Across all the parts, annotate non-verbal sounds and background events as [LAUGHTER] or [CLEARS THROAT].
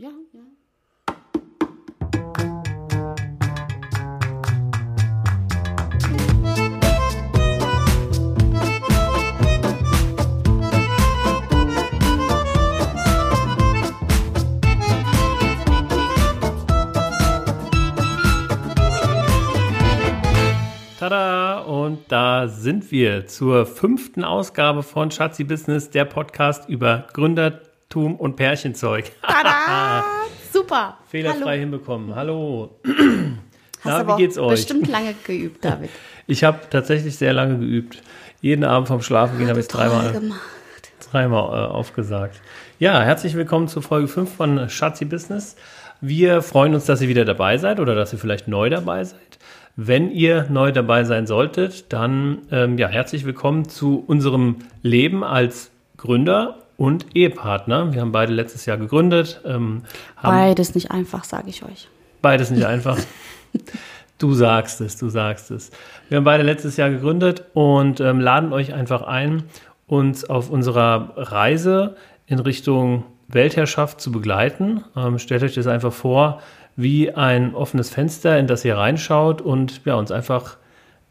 Ja, ja. Tada! Und da sind wir zur fünften Ausgabe von Schatzi Business, der Podcast über Gründertum und Pärchenzeug. [LAUGHS] Tada! Super. Fehlerfrei Hallo. hinbekommen. Hallo. Na, wie geht's euch? bestimmt lange geübt, David. [LAUGHS] Ich habe tatsächlich sehr lange geübt. Jeden Abend vorm Schlafen gehen habe ich dreimal, gemacht. dreimal äh, aufgesagt. Ja, herzlich willkommen zu Folge 5 von Schatzi Business. Wir freuen uns, dass ihr wieder dabei seid oder dass ihr vielleicht neu dabei seid. Wenn ihr neu dabei sein solltet, dann ähm, ja, herzlich willkommen zu unserem Leben als Gründer und Ehepartner. Wir haben beide letztes Jahr gegründet, ähm, Beides nicht einfach, sage ich euch. Beides nicht [LAUGHS] einfach. Du sagst es, du sagst es. Wir haben beide letztes Jahr gegründet und ähm, laden euch einfach ein, uns auf unserer Reise in Richtung Weltherrschaft zu begleiten. Ähm, stellt euch das einfach vor, wie ein offenes Fenster, in das ihr reinschaut und ja, uns einfach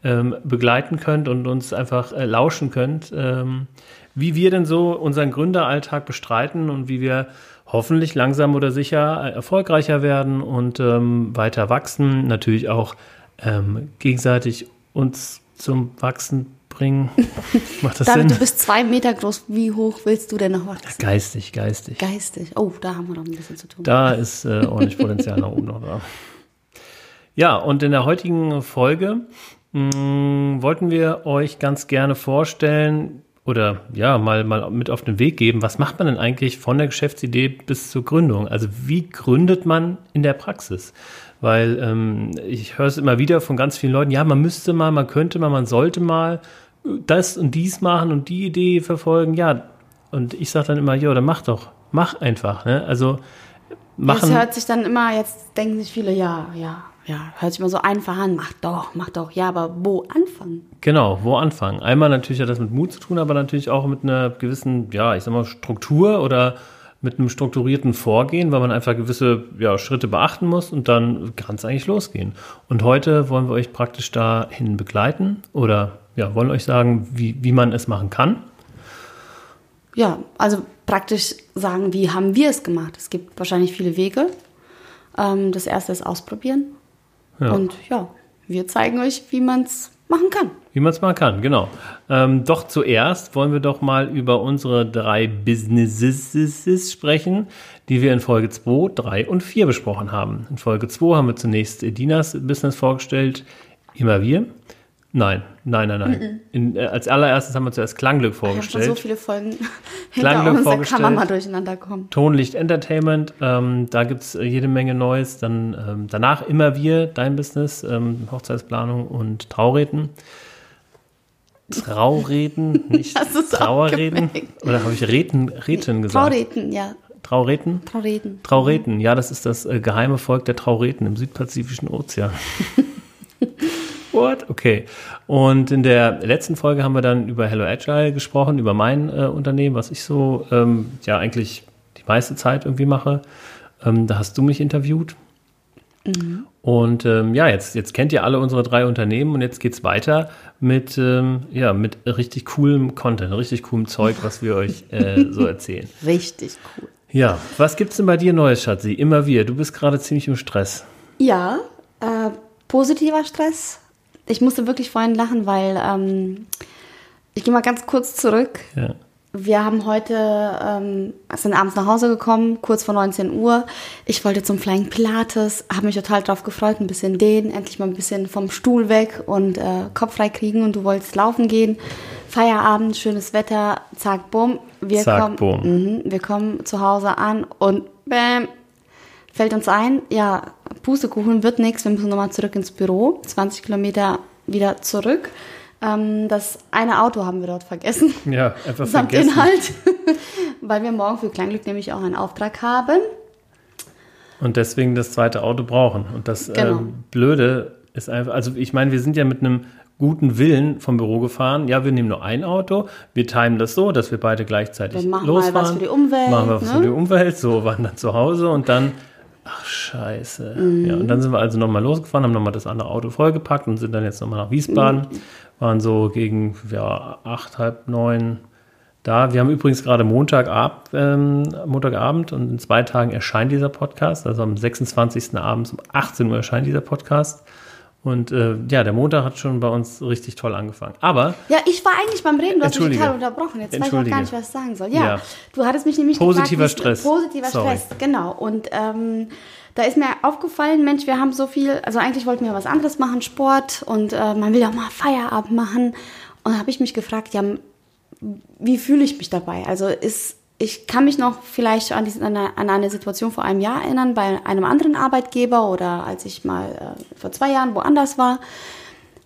ähm, begleiten könnt und uns einfach äh, lauschen könnt, ähm, wie wir denn so unseren Gründeralltag bestreiten und wie wir hoffentlich langsam oder sicher erfolgreicher werden und ähm, weiter wachsen, natürlich auch ähm, gegenseitig uns zum Wachsen bringen. [LAUGHS] Macht das David, Sinn? du bist zwei Meter groß. Wie hoch willst du denn noch wachsen? Geistig, geistig. Geistig. Oh, da haben wir noch ein bisschen zu tun. Da ist äh, ordentlich Potenzial nach oben noch da. Ja, und in der heutigen Folge mh, wollten wir euch ganz gerne vorstellen oder ja, mal, mal mit auf den Weg geben, was macht man denn eigentlich von der Geschäftsidee bis zur Gründung? Also wie gründet man in der Praxis? Weil ähm, ich höre es immer wieder von ganz vielen Leuten, ja, man müsste mal, man könnte mal, man sollte mal das und dies machen und die Idee verfolgen. Ja, und ich sage dann immer, ja, dann mach doch, mach einfach. Ne? Also machen. Jetzt hört sich dann immer, jetzt denken sich viele, ja, ja, ja, hört sich mal so einfach an. Mach doch, mach doch. Ja, aber wo anfangen? Genau, wo anfangen? Einmal natürlich hat das mit Mut zu tun, aber natürlich auch mit einer gewissen, ja, ich sag mal, Struktur oder mit einem strukturierten Vorgehen, weil man einfach gewisse ja, Schritte beachten muss und dann kann es eigentlich losgehen. Und heute wollen wir euch praktisch dahin begleiten oder ja, wollen euch sagen, wie, wie man es machen kann. Ja, also praktisch sagen, wie haben wir es gemacht? Es gibt wahrscheinlich viele Wege. Ähm, das erste ist ausprobieren. Ja. Und ja, wir zeigen euch, wie man es machen kann. Wie man es mal kann, genau. Ähm, doch zuerst wollen wir doch mal über unsere drei Businesses sprechen, die wir in Folge 2, 3 und 4 besprochen haben. In Folge 2 haben wir zunächst Dinas Business vorgestellt, immer wir. Nein, nein, nein, nein. In, äh, als allererstes haben wir zuerst Klangglück Ich habe schon so vorgestellt. viele Folgen [LAUGHS] Klangglück uns, da kann man vorgestellt. mal durcheinander kommen. Tonlicht Entertainment, ähm, da gibt es jede Menge Neues. Dann ähm, danach immer wir, dein Business, ähm, Hochzeitsplanung und Traurednen. Traurednen, [LAUGHS] nicht Trauerreden. Oder habe ich Reden, Reten gesagt? Traureden, ja. Traureten? Traureden. Traureten, ja, das ist das äh, geheime Volk der Traureten im südpazifischen Ozean. [LAUGHS] What? Okay. Und in der letzten Folge haben wir dann über Hello Agile gesprochen, über mein äh, Unternehmen, was ich so ähm, ja eigentlich die meiste Zeit irgendwie mache. Ähm, da hast du mich interviewt. Und ähm, ja, jetzt, jetzt kennt ihr alle unsere drei Unternehmen und jetzt geht's weiter mit, ähm, ja, mit richtig coolem Content, richtig coolem Zeug, was wir euch äh, [LAUGHS] so erzählen. Richtig cool. Ja, was gibt's denn bei dir Neues, Schatzi? Immer wir. Du bist gerade ziemlich im Stress. Ja, äh, positiver Stress. Ich musste wirklich vorhin lachen, weil ähm, ich gehe mal ganz kurz zurück. Ja. Wir haben heute, ähm, sind abends nach Hause gekommen, kurz vor 19 Uhr. Ich wollte zum Flying Pilates, habe mich total drauf gefreut, ein bisschen dehnen, endlich mal ein bisschen vom Stuhl weg und äh, Kopf frei kriegen. Und du wolltest laufen gehen. Feierabend, schönes Wetter, zack, bumm. Wir Zack, kommen, bumm. Mhm, wir kommen zu Hause an und bäm, fällt uns ein, ja, Pustekuchen wird nichts, wir müssen nochmal zurück ins Büro, 20 Kilometer wieder zurück. Ähm, das eine Auto haben wir dort vergessen. Ja, einfach Samt vergessen. Inhalt. [LAUGHS] Weil wir morgen für Kleinglück nämlich auch einen Auftrag haben. Und deswegen das zweite Auto brauchen. Und das Genau. ähm, Blöde ist einfach, also ich meine, wir sind ja mit einem guten Willen vom Büro gefahren. Ja, wir nehmen nur ein Auto, wir timen das so, dass wir beide gleichzeitig Wir machen losfahren. mal was für die Umwelt. Machen wir was ne? für die Umwelt. So, waren dann zu Hause und dann, ach scheiße. Ja, und dann sind wir also nochmal losgefahren, haben nochmal das andere Auto vollgepackt und sind dann jetzt nochmal nach Wiesbaden. Waren so gegen ja, acht, halb neun da. Wir haben übrigens gerade Montagab, ähm, Montagabend und in zwei Tagen erscheint dieser Podcast. Also am 26. abends um 18 Uhr erscheint dieser Podcast. Und äh, ja, der Montag hat schon bei uns richtig toll angefangen. Aber Ja, ich war eigentlich beim Reden, du hast mich total unterbrochen. Jetzt weiß ich auch gar nicht, was ich sagen soll. Ja, Ja. du hattest mich nämlich Positiver gefragt, Stress. Positiver Sorry. Stress, genau. Und ähm, da ist mir aufgefallen, Mensch, wir haben so viel, also eigentlich wollten wir was anderes machen, Sport und äh, man will ja auch mal Feierabend machen. Und da habe ich mich gefragt, ja, wie fühle ich mich dabei? Also ist, ich kann mich noch vielleicht an, diesen, an, eine, Situation vor einem Jahr erinnern, bei einem anderen Arbeitgeber oder als ich mal äh, vor zwei Jahren woanders war.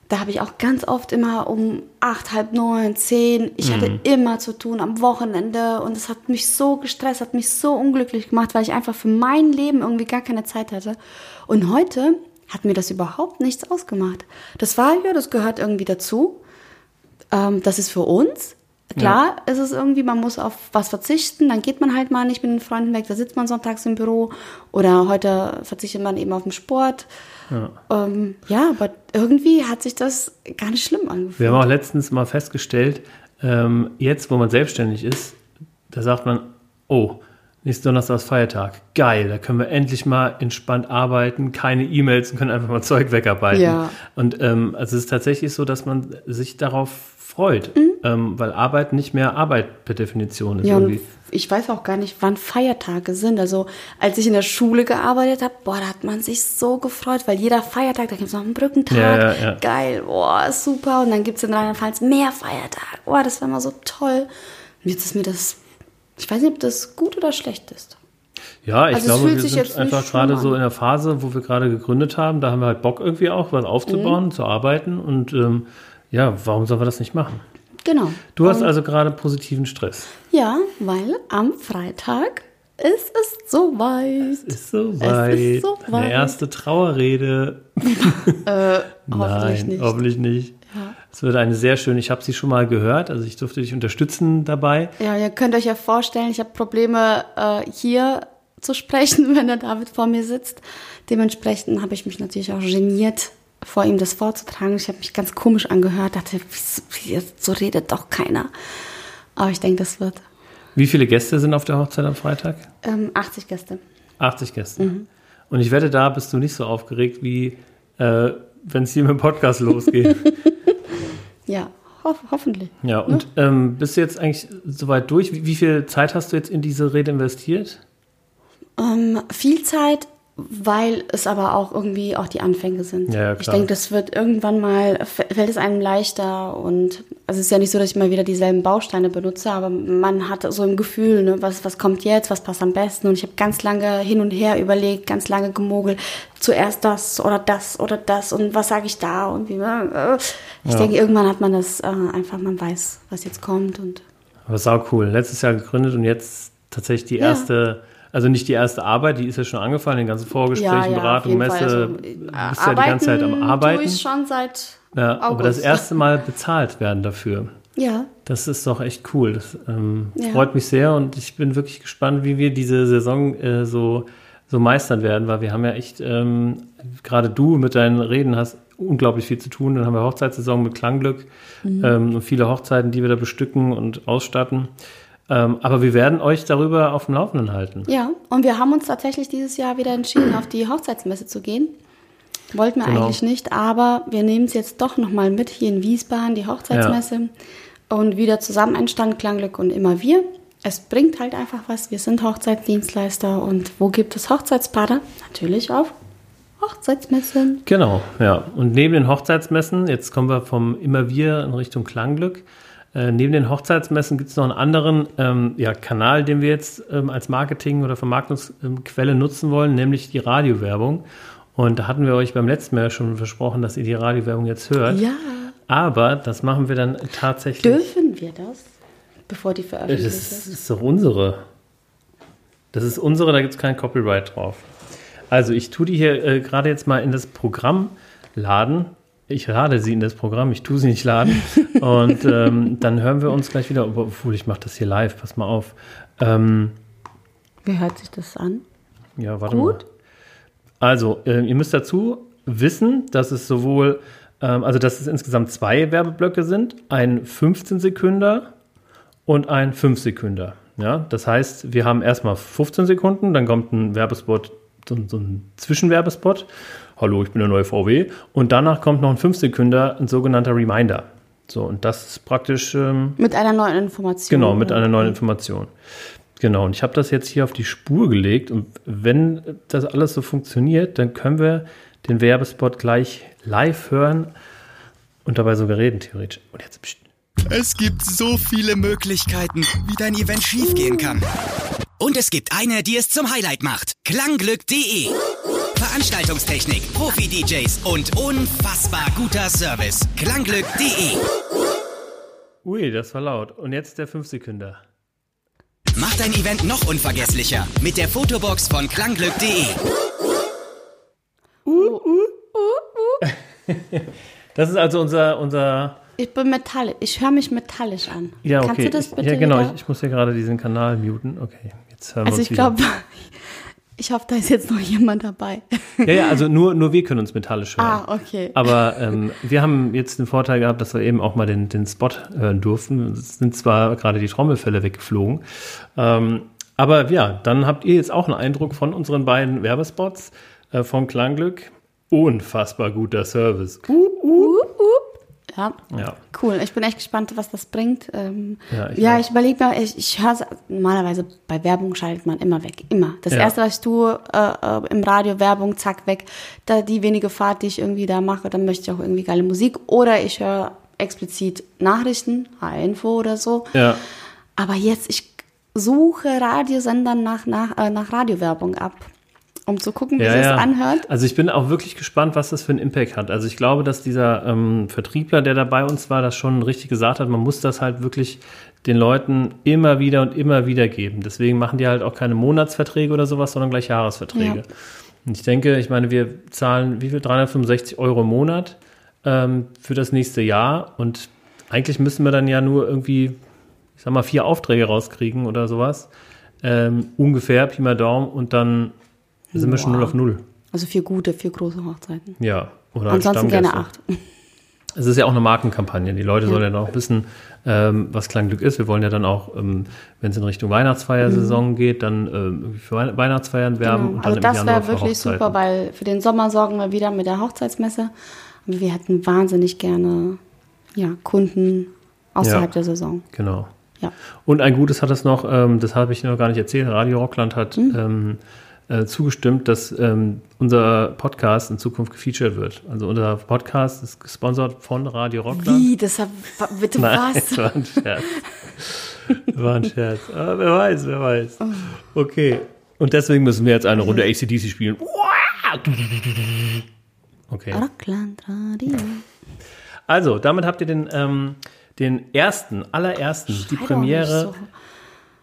Da habe ich auch ganz oft immer um acht, halb neun, zehn, ich hatte immer zu tun am Wochenende und es hat mich so gestresst, hat mich so unglücklich gemacht, weil ich einfach für mein Leben irgendwie gar keine Zeit hatte. Und heute hat mir das überhaupt nichts ausgemacht. Das war ja, das gehört irgendwie dazu. Ähm, das ist für uns. Klar ist es irgendwie, man muss auf was verzichten, dann geht man halt mal nicht mit den Freunden weg, da sitzt man sonntags im Büro oder heute verzichtet man eben auf den Sport. Ja, ähm, ja aber irgendwie hat sich das gar nicht schlimm wir angefühlt. haben auch letztens mal festgestellt, ähm, jetzt, wo man selbstständig ist, da sagt man, oh, nächsten Donnerstag ist Feiertag. Geil, da können wir endlich mal entspannt arbeiten, keine E-Mails und können einfach mal [LAUGHS] Zeug wegarbeiten. Ja. Und ähm, also es ist tatsächlich so, dass man sich darauf freut, Mhm. ähm, weil Arbeit nicht mehr Arbeit per Definition ist. Ja, irgendwie. ich weiß auch gar nicht, wann Feiertage sind. Also, als ich in der Schule gearbeitet habe, boah, da hat man sich so gefreut, weil jeder Feiertag, da gibt es noch einen Brückentag. Ja, ja, ja. Geil, boah, super. Und dann gibt es in Rheinland-Pfalz mehr Feiertage. Boah, das war immer so toll. Und jetzt ist mir das, ich weiß nicht, ob das gut oder schlecht ist. Ja, ich Also es glaube, wir sind jetzt einfach gerade an. so in der Phase, wo wir gerade gegründet haben. Da haben wir halt Bock irgendwie auch, was aufzubauen, zu arbeiten. Und ähm, ja, warum sollen wir das nicht machen? Genau. Du hast also gerade positiven Stress. Ja, weil am Freitag ist es soweit. Ist soweit. Es ist soweit. Eine erste Trauerrede. [LAUGHS] Äh, [LAUGHS] hoffentlich Nein, nicht. hoffentlich nicht. Es wird eine sehr schöne, ich habe sie schon mal gehört, also ich durfte dich unterstützen dabei. Ja, ihr könnt euch ja vorstellen, ich habe Probleme äh, hier zu sprechen, [LAUGHS] wenn der David vor mir sitzt. Dementsprechend habe ich mich natürlich auch geniert, vor ihm das vorzutragen. Ich habe mich ganz komisch angehört, dachte, so redet doch keiner. Aber ich denke, das wird Wie viele Gäste sind auf der Hochzeit am Freitag? ähm, 80 Gäste. 80 Gäste. Mhm. Und ich wette, da bist du nicht so aufgeregt, wie äh, wenn es hier mit dem Podcast [LAUGHS] losgeht. Ja, hoff hoffentlich. ja, und ähm, bist du jetzt eigentlich soweit durch? Wie, wie viel Zeit hast du jetzt in diese Rede investiert? Ähm, viel Zeit, weil es aber auch irgendwie auch die Anfänge sind. Ja, ich denke, das wird irgendwann mal, fällt es einem leichter und also es ist ja nicht so, dass ich mal wieder dieselben Bausteine benutze, aber man hat so ein Gefühl, ne, was, was kommt jetzt, was passt am besten und ich habe ganz lange hin und her überlegt, ganz lange gemogelt, zuerst das oder das oder das und was sage ich da und wie, äh, ich Ja. denke, irgendwann hat man das äh, einfach, man weiß, was jetzt kommt und Aber sau cool. Letztes Jahr gegründet und jetzt tatsächlich die Ja. Also nicht die erste Arbeit, die ist ja schon angefallen, den ganzen Vorgesprächen, auf Beratung, jeden Messe. Also, du bist ja die ganze Zeit am Tue Arbeiten. ich schon seit Ja, aber das erste Mal bezahlt werden dafür. Ja, Das ist doch echt cool. Das ähm, Ja. freut mich sehr und ich bin wirklich gespannt, wie wir diese Saison äh, so, so meistern werden, weil wir haben ja echt, ähm, gerade du mit deinen Reden hast unglaublich viel zu tun. Dann haben wir Hochzeitssaison mit Klangglück Mhm. ähm, und viele Hochzeiten, die wir da bestücken und ausstatten. Ähm, aber wir werden euch darüber auf dem Laufenden halten. Ja, und wir haben uns tatsächlich dieses Jahr wieder entschieden, auf die Hochzeitsmesse zu gehen. Wollten wir Genau. eigentlich nicht, aber wir nehmen es jetzt doch nochmal mit hier in Wiesbaden, die Hochzeitsmesse. Und wieder zusammen entstand Klangglück und immer wir. Es bringt halt einfach was. Wir sind Hochzeitsdienstleister und wo gibt es Hochzeitspaare? Natürlich auf Hochzeitsmessen. Genau, ja. Und neben den Hochzeitsmessen, jetzt kommen wir vom Immer Wir in Richtung Klangglück. Äh, neben den Hochzeitsmessen gibt es noch einen anderen ähm, ja, Kanal, den wir jetzt ähm, als Marketing- oder Vermarktungsquelle nutzen wollen, nämlich die Radiowerbung. Und da hatten wir euch beim letzten Mal schon versprochen, dass ihr die Radiowerbung jetzt hört. Ja. Aber das machen wir dann tatsächlich. Dürfen wir das, bevor die veröffentlicht Das ist? ist doch unsere. Das ist unsere, da gibt es kein Copyright drauf. Also ich tue die hier äh, gerade jetzt mal in das Programm laden. Ich lade sie in das Programm, ich tue sie nicht laden. Und ähm, dann hören wir uns gleich wieder, obwohl ich mache das hier live, pass mal auf. Ähm, Wie hört sich das an? ja, warte Gut. mal. Also, äh, ihr müsst dazu wissen, dass es sowohl, ähm, also dass es insgesamt zwei Werbeblöcke sind, ein 15 Sekünder und ein 5 Sekünder. Ja, das heißt, wir haben erstmal 15 Sekunden, dann kommt ein Werbespot, so, so ein Zwischenwerbespot. Hallo, ich bin der neue VW. Und danach kommt noch ein 5 Sekünder, ein sogenannter Reminder. So, und das ist praktisch ähm, Mit einer neuen Information. Genau, mit einer neuen Information. Genau, und ich habe das jetzt hier auf die Spur gelegt und wenn das alles so funktioniert, dann können wir den Werbespot gleich live hören und dabei sogar reden, theoretisch. Und jetzt pst. Es gibt so viele Möglichkeiten, wie dein Event schiefgehen kann. Und es gibt eine, die es zum Highlight macht. Klangglück.de. Veranstaltungstechnik, Profi-DJs und unfassbar guter Service. Klangglück.de. Ui, das war laut. Und jetzt der 5 Sekünder. Mach dein Event noch unvergesslicher mit der Fotobox von Klangglück.de. [LAUGHS] Das ist also unser, unser Ich bin metallisch. Ich höre mich metallisch an. ja, okay. Kannst du das bitte ja, genau. Ich, ich muss hier gerade diesen Kanal muten. Okay, jetzt hören wir Also uns ich wieder. glaube, ich hoffe, da ist jetzt noch jemand dabei. Ja, ja, also nur, nur wir können uns metallisch hören. Ah, okay. Aber ähm, wir haben jetzt den Vorteil gehabt, dass wir eben auch mal den, den Spot hören durften. Es sind zwar gerade die Trommelfälle weggeflogen. Ähm, aber ja, dann habt ihr jetzt auch einen Eindruck von unseren beiden Werbespots äh, vom Klangglück. Unfassbar guter Service. Uh, Ja, ja. cool. Ich bin echt gespannt, was das bringt. Ähm, Ja, ich ja, ich überlege mir, ich, ich höre normalerweise bei Werbung schaltet man immer weg. Immer. Das Ja. erste, was ich tue, äh, äh, im Radio Werbung, zack, weg. Da die wenige Fahrt, die ich irgendwie da mache, dann möchte ich auch irgendwie geile Musik. Oder ich höre explizit Nachrichten, H-Info oder so. Ja. Aber jetzt, ich suche Radiosendern nach, nach, äh, nach Radiowerbung ab, um zu gucken, wie Ja, sich ja. das anhört. Also ich bin auch wirklich gespannt, was das für einen Impact hat. Also ich glaube, dass dieser ähm, Vertriebler, der da bei uns war, das schon richtig gesagt hat. Man muss das halt wirklich den Leuten immer wieder und immer wieder geben. Deswegen machen die halt auch keine Monatsverträge oder sowas, sondern gleich Jahresverträge. Ja. Und ich denke, ich meine, wir zahlen wie viel? 365 Euro im Monat ähm, für das nächste Jahr. Und eigentlich müssen wir dann ja nur irgendwie, ich sag mal, vier Aufträge rauskriegen oder sowas. Ähm, ungefähr, Pi mal Daumen. Und dann sind wir schon Boah. null auf null. Also vier gute, vier große Hochzeiten. Ja, oder Ansonsten gerne acht. [LAUGHS] Es ist ja auch eine Markenkampagne. Die Leute sollen ja auch wissen, ähm, was Klangglück ist. Wir wollen ja dann auch, ähm, wenn es in Richtung Weihnachtsfeiersaison geht, dann ähm, für Wei- Weihnachtsfeiern werben Genau. und Also dann im das wäre wirklich super, weil für den Sommer sorgen wir wieder mit der Hochzeitsmesse. Und wir hätten wahnsinnig gerne ja, Kunden außerhalb Ja. der Saison. Genau. Ja. Und ein Gutes hat es noch, ähm, das habe ich noch gar nicht erzählt, Radio Rockland hat Mhm. Äh, zugestimmt, dass ähm, unser Podcast in Zukunft gefeatured wird. Also unser Podcast ist gesponsert von Radio Rockland. Wie? Das war, bitte Nein, was? das [LAUGHS] war ein Scherz. Das war ein Scherz. Aber wer weiß, wer weiß. Okay. Und deswegen müssen wir jetzt eine Runde ACDC spielen. Okay. Rockland Radio. Also, damit habt ihr den, ähm, den ersten, allerersten, die Schrei doch Premiere, so.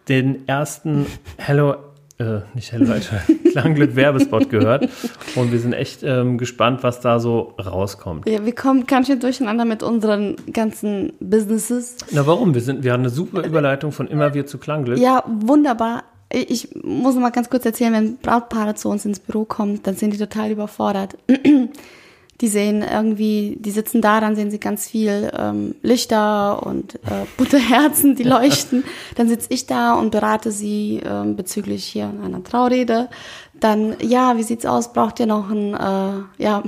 den ersten Hello, äh, nicht Hello, Alter, [LAUGHS] Klangglück Werbespot gehört. Und wir sind echt ähm, gespannt, was da so rauskommt. Ja, wir kommen ganz schön durcheinander mit unseren ganzen Businesses. Na, warum? Wir, sind, wir haben eine super Überleitung von immer wir zu Klangglück. Ja, wunderbar. Ich muss mal ganz kurz erzählen, wenn Brautpaare zu uns ins Büro kommen, dann sind die total überfordert. [CLEARS THROAT] Die sehen irgendwie, die sitzen da, dann sehen sie ganz viel ähm, Lichter und äh, bunte Herzen, die [LAUGHS] leuchten. Dann sitze ich da und berate sie ähm, bezüglich hier einer Traurede. Dann, ja, wie sieht's aus? Braucht ihr noch einen, äh, ja,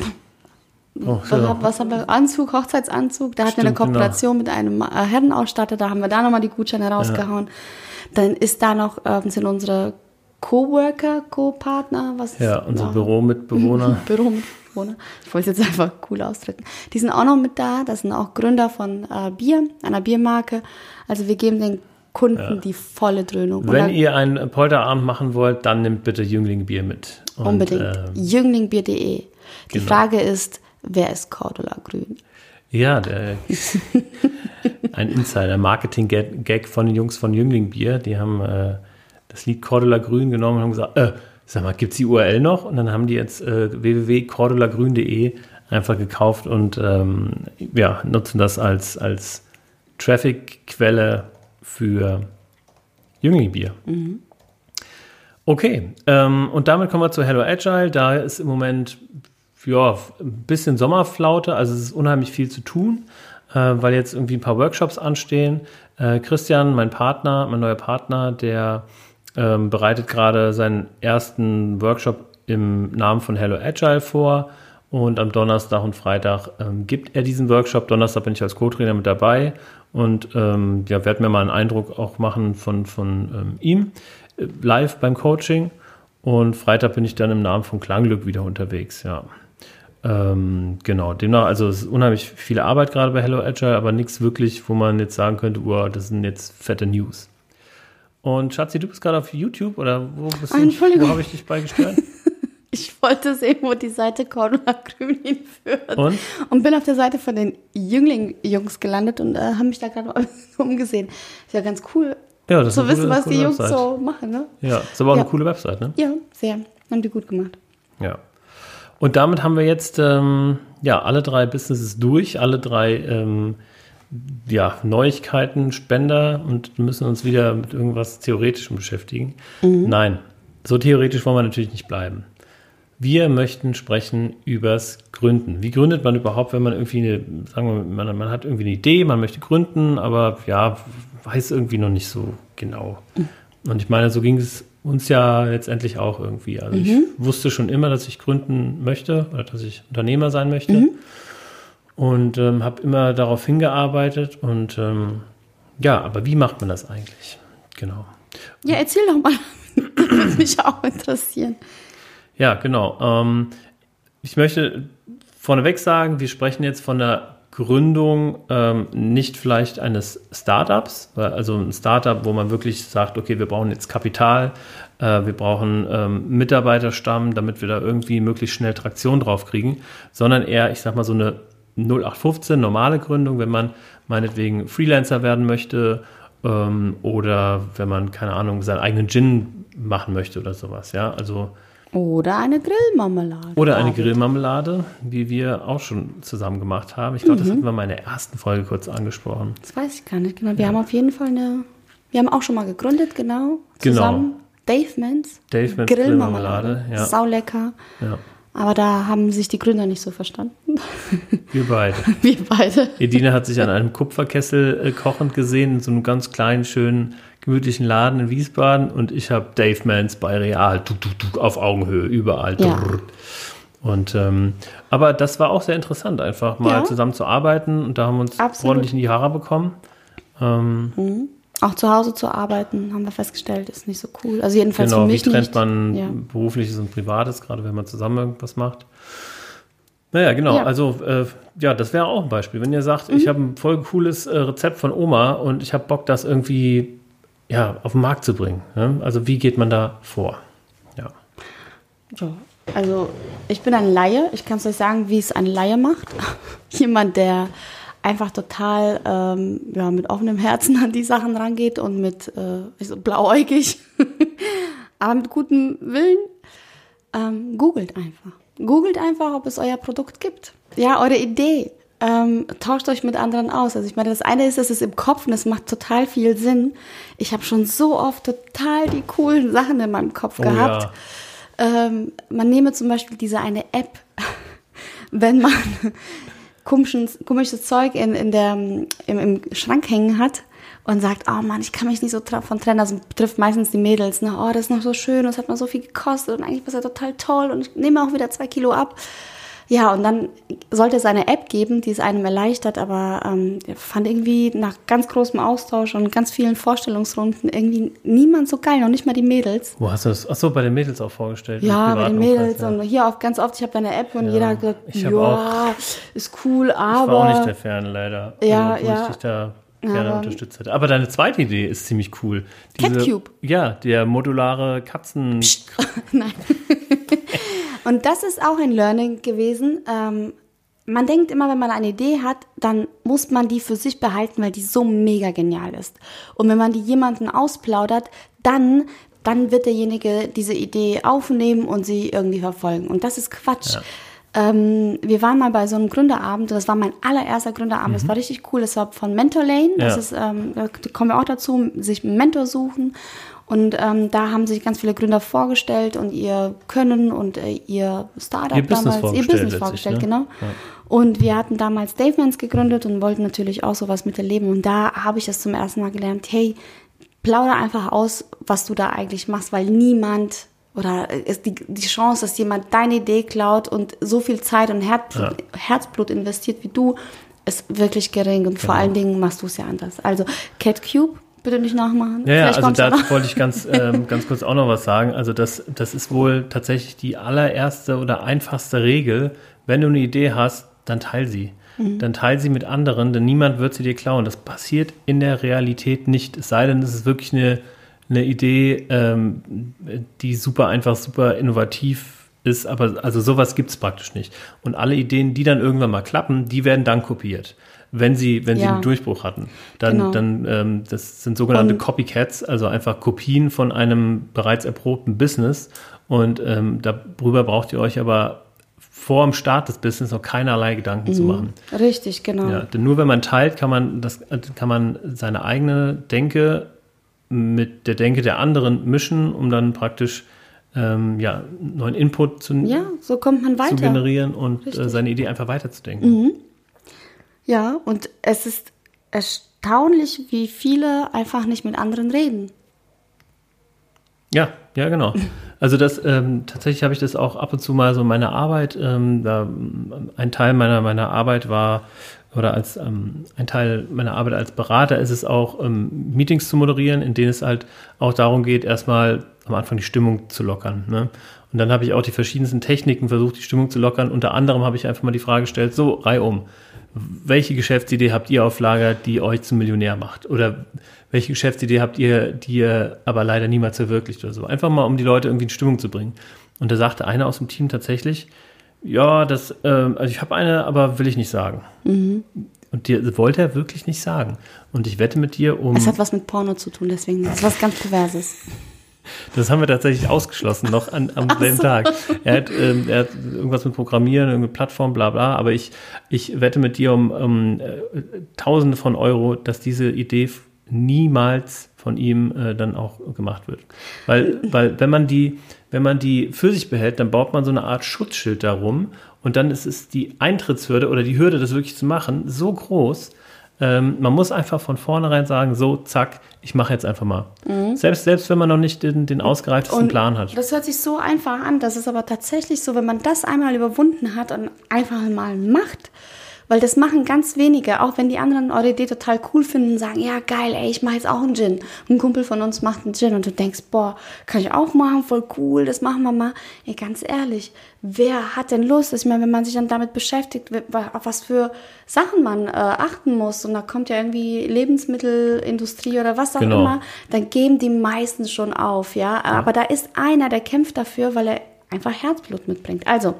Oh, was, so. was haben wir? Anzug, Hochzeitsanzug. Da hatten wir eine genau. Kooperation mit einem äh, Herrenausstatter. Da haben wir da nochmal die Gutscheine rausgehauen. Dann ist da noch, ähm, sind unsere Coworker, Co-Partner, was Ja, unser Büromitbewohner. [LAUGHS] Büromitbewohner. Ich wollte es jetzt [LAUGHS] einfach cool ausdrücken. Die sind auch noch mit da. Das sind auch Gründer von äh, Bier, einer Biermarke. Also wir geben den Kunden die volle Dröhnung. Wenn dann ihr einen Polterabend machen wollt, dann nehmt bitte Jüngling Bier mit. Und, unbedingt. ähm, Jünglingbier.de. Die genau. Frage ist, wer ist Cordula Grün? Ja, der, [LAUGHS] ein Insider, Marketing-Gag von den Jungs von Jüngling Bier. Die haben äh, das Lied Cordula Grün genommen und haben gesagt, äh, sag mal, gibt's die URL noch? Und dann haben die jetzt äh, www.cordulagrün.de einfach gekauft und ähm, ja, nutzen das als, als Traffic-Quelle für Jünglingbier. Okay, ähm, und damit kommen wir zu Hello Agile. Da ist im Moment ja, ein bisschen Sommerflaute, also es ist unheimlich viel zu tun, äh, weil jetzt irgendwie ein paar Workshops anstehen. Äh, Christian, mein Partner, mein neuer Partner, der ähm, bereitet gerade seinen ersten Workshop im Namen von Hello Agile vor. Und am Donnerstag und Freitag ähm, gibt er diesen Workshop. Donnerstag bin ich als Co-Trainer mit dabei und ähm, ja, werde mir mal einen Eindruck auch machen von, von ähm, ihm äh, live beim Coaching. Und Freitag bin ich dann im Namen von Klangglück wieder unterwegs, ja. Ähm, genau, demnach, also es ist unheimlich viel Arbeit gerade bei Hello Agile, aber nichts wirklich, wo man jetzt sagen könnte, oh, das sind jetzt fette News. Und Schatzi, du bist gerade auf YouTube oder wo bist Ah, du? Entschuldigung. Wo habe ich dich beigesteuert? [LAUGHS] Ich wollte sehen, wo die Seite Cordula Grünin führt. Und? Und bin auf der Seite von den Jüngling-Jungs gelandet und äh, haben mich da gerade [LAUGHS] umgesehen. Ist ja ganz cool Ja, das ist zu eine wissen, coole- was die Jungs Website. so machen, ne? Ja, ist aber auch Ja. eine coole Website, ne? Ja, sehr. Haben die gut gemacht. Ja. Und damit haben wir jetzt ähm, ja alle drei Businesses durch, alle drei ähm, ja, Neuigkeiten, Spender und müssen uns wieder mit irgendwas Theoretischem beschäftigen. Nein, so theoretisch wollen wir natürlich nicht bleiben. Wir möchten sprechen übers Gründen. Wie gründet man überhaupt, wenn man irgendwie eine, sagen wir, man, man hat irgendwie eine Idee, man möchte gründen, aber ja, weiß irgendwie noch nicht so genau. Und ich meine, so ging es uns ja letztendlich auch irgendwie. Also ich wusste schon immer, dass ich gründen möchte oder dass ich Unternehmer sein möchte. Und ähm, habe immer darauf hingearbeitet. Und ähm, ja, aber wie macht man das eigentlich? Genau. Ja, erzähl doch mal. [CLEARS THROAT] das würde mich auch interessieren. Ja, genau. Ähm, ich möchte vorneweg sagen, wir sprechen jetzt von der Gründung ähm, nicht vielleicht eines Startups, also ein Startup, wo man wirklich sagt, okay, wir brauchen jetzt Kapital, äh, wir brauchen ähm, Mitarbeiterstamm, damit wir da irgendwie möglichst schnell Traktion drauf kriegen, sondern eher, ich sag mal, so eine 0815 normale Gründung, wenn man meinetwegen Freelancer werden möchte ähm, oder wenn man, keine Ahnung, seinen eigenen Gin machen möchte oder sowas, ja, also Oder eine Grillmarmelade. oder eine. Grillmarmelade, wie wir auch schon zusammen gemacht haben. Ich glaube, Mhm. das hatten wir mal in der ersten Folge kurz angesprochen. Das weiß ich gar nicht genau. Wir haben auf jeden Fall eine. Wir haben auch schon mal gegründet, genau. Genau. Zusammen. Dave Mans. Dave Mans Grillmarmelade. Grillmarmelade, ja. Sau lecker. Ja, Aber da haben sich die Gründer nicht so verstanden. wir beide. [LAUGHS] Wir beide. Edina hat sich an einem Kupferkessel äh, kochend gesehen, in so einem ganz kleinen, schönen, gemütlichen Laden in Wiesbaden und ich habe Dave Mans bei Real, tuk, tuk, tuk, auf Augenhöhe, überall. Ja. Und ähm, aber das war auch sehr interessant, einfach mal Ja. zusammen zu arbeiten und da haben wir uns Absolut. ordentlich in die Haare bekommen. Auch zu Hause zu arbeiten, haben wir festgestellt, ist nicht so cool. Also jedenfalls Genau, für wie mich trennt nicht. man Ja. berufliches und privates, gerade wenn man zusammen irgendwas macht. Naja, genau, Ja. Mhm. also äh, ja, das wäre auch ein Beispiel. Wenn ihr sagt, ich habe ein voll cooles äh, Rezept von Oma und ich habe Bock, das irgendwie ja, auf den Markt zu bringen. Ne? Also wie geht man da vor? Ja. Ja, also ich bin ein Laie. Ich kann es euch sagen, wie es ein Laie macht. [LAUGHS] Jemand, der einfach total ähm, ja, mit offenem Herzen [LAUGHS] an die Sachen rangeht und mit äh, blauäugig, [LAUGHS] aber mit gutem Willen. Ähm, googelt einfach. Googelt einfach, ob es euer Produkt gibt. Ja, eure Idee. Ähm, tauscht euch mit anderen aus. Also ich meine, das eine ist, es ist im Kopf und es macht total viel Sinn. Ich habe schon so oft total die coolen Sachen in meinem Kopf Oh gehabt. ja. Ähm, man nehme zum Beispiel diese eine App, [LAUGHS] wenn man komisches, komisches Zeug in, in der, im, im Schrank hängen hat und sagt, oh Mann, ich kann mich nicht so davon trennen. Also betrifft meistens die Mädels, ne? Oh, das ist noch so schön es hat mal so viel gekostet und eigentlich ist ja total toll und ich nehme auch wieder zwei Kilo ab. Ja, und dann sollte es eine App geben, die es einem erleichtert, aber ähm, fand irgendwie nach ganz großem Austausch und ganz vielen Vorstellungsrunden irgendwie niemand so geil, noch nicht mal die Mädels. Wo hast du das? Achso, bei den Mädels auch vorgestellt. Ja, bei den Mädels Umfeld, und hier auch ganz oft, ich habe da eine App und Ja, jeder hat gesagt, ja, ist cool, Ich war auch nicht der aber Fan, leider. Ja, also, wo ja. ich dich da gerne Aber- unterstützt hätte. Aber deine zweite Idee ist ziemlich cool. Catcube. Ja, der modulare Katzen. [LAUGHS] nein. [LAUGHS] und das ist auch ein Learning gewesen. Ähm, man denkt immer, wenn man eine Idee hat, dann muss man die für sich behalten, weil die so mega genial ist. Und wenn man die jemanden ausplaudert, dann, dann wird derjenige diese Idee aufnehmen und sie irgendwie verfolgen. Und das ist Quatsch. Ähm, wir waren mal bei so einem Gründerabend, das war mein allererster Gründerabend, das war richtig cool, das war von Mentor Lane, das Ja. ist, ähm, da kommen wir auch dazu, sich einen Mentor suchen und ähm, da haben sich ganz viele Gründer vorgestellt und ihr Können und äh, ihr Startup Ihr Business damals, ihr vorgestellt Business vorgestellt, ne? genau. Ja. Und wir hatten damals Davemans gegründet und wollten natürlich auch sowas miterleben und da habe ich das zum ersten Mal gelernt, hey, plauder einfach aus, was du da eigentlich machst, weil niemand oder ist die, die Chance, dass jemand deine Idee klaut und so viel Zeit und Herzblut, Herzblut investiert wie du, ist wirklich gering und Genau. vor allen Dingen machst du es ja anders. Also Cat Cube, bitte nicht nachmachen. Ja, ja also kommt's ja da noch. wollte ich ganz, [LAUGHS] ähm, ganz kurz auch noch was sagen. Also das, das ist wohl tatsächlich die allererste oder einfachste Regel. Wenn du eine Idee hast, dann teil sie. Mhm. Dann teil sie mit anderen, denn niemand wird sie dir klauen. Das passiert in der Realität nicht. Es sei denn, es ist wirklich eine, eine Idee, ähm, die super einfach, super innovativ ist, aber also sowas gibt es praktisch nicht. Und alle Ideen, die dann irgendwann mal klappen, die werden dann kopiert. Wenn sie, wenn sie Ja. einen Durchbruch hatten. Dann, Genau. dann ähm, das sind sogenannte Und- Copycats, also einfach Kopien von einem bereits erprobten Business. Und ähm, darüber braucht ihr euch aber vor dem Start des Business noch keinerlei Gedanken Mhm. zu machen. Richtig, genau. Ja, denn nur wenn man teilt, kann man das kann man seine eigene Denke mit der Denke der anderen mischen, um dann praktisch ähm, ja, neuen Input zu, Ja, so kommt man zu weiter. generieren und äh, seine Idee einfach weiterzudenken. Ja, und es ist erstaunlich, wie viele einfach nicht mit anderen reden. Ja, ja, genau. [LAUGHS] Also das ähm, tatsächlich habe ich das auch ab und zu mal so in meiner Arbeit. Ähm, da, ein Teil meiner meiner Arbeit war oder als ähm, ein Teil meiner Arbeit als Berater ist es auch ähm, Meetings zu moderieren, in denen es halt auch darum geht, erstmal am Anfang die Stimmung zu lockern. Ne? Und dann habe ich auch die verschiedensten Techniken versucht, die Stimmung zu lockern. Unter anderem habe ich einfach mal die Frage gestellt: So reihum, welche Geschäftsidee habt ihr auf Lager, die euch zum Millionär macht? Oder welche Geschäftsidee habt ihr, die ihr aber leider niemals verwirklicht oder so? Einfach mal, um die Leute irgendwie in Stimmung zu bringen. Und da sagte einer aus dem Team tatsächlich, ja, das, ähm, also ich habe eine, aber will ich nicht sagen. Und die wollte er wirklich nicht sagen. Und ich wette mit dir um. Es hat was mit Porno zu tun, deswegen das ist was ganz Perverses. Das haben wir tatsächlich ausgeschlossen, noch an, am selben Tag. Er hat, ähm, er hat irgendwas mit Programmieren, irgendeine Plattform, bla bla, aber ich, ich wette mit dir um, um äh, Tausende von Euro, dass diese Idee niemals von ihm äh, dann auch gemacht wird. Weil, weil wenn man die, wenn man die für sich behält, dann baut man so eine Art Schutzschild darum und dann ist es die Eintrittshürde oder die Hürde, das wirklich zu machen, so groß, ähm, man muss einfach von vornherein sagen, so, zack, ich mache jetzt einfach mal. Selbst, selbst wenn man noch nicht den, den ausgereiftesten Plan hat. Das hört sich so einfach an. Das ist aber tatsächlich so, wenn man das einmal überwunden hat und einfach mal macht. Weil das machen ganz wenige, auch wenn die anderen eure Idee total cool finden und sagen, ja geil, ey, ich mache jetzt auch einen Gin. Ein Kumpel von uns macht einen Gin und du denkst, boah, kann ich auch machen, voll cool, das machen wir mal. Ey, ganz ehrlich, wer hat denn Lust? Ich meine, wenn man sich dann damit beschäftigt, auf was für Sachen man äh, achten muss und da kommt ja irgendwie Lebensmittelindustrie oder was auch Genau. immer, dann geben die meisten schon auf, ja. Aber da ist einer, der kämpft dafür, weil er einfach Herzblut mitbringt. Also,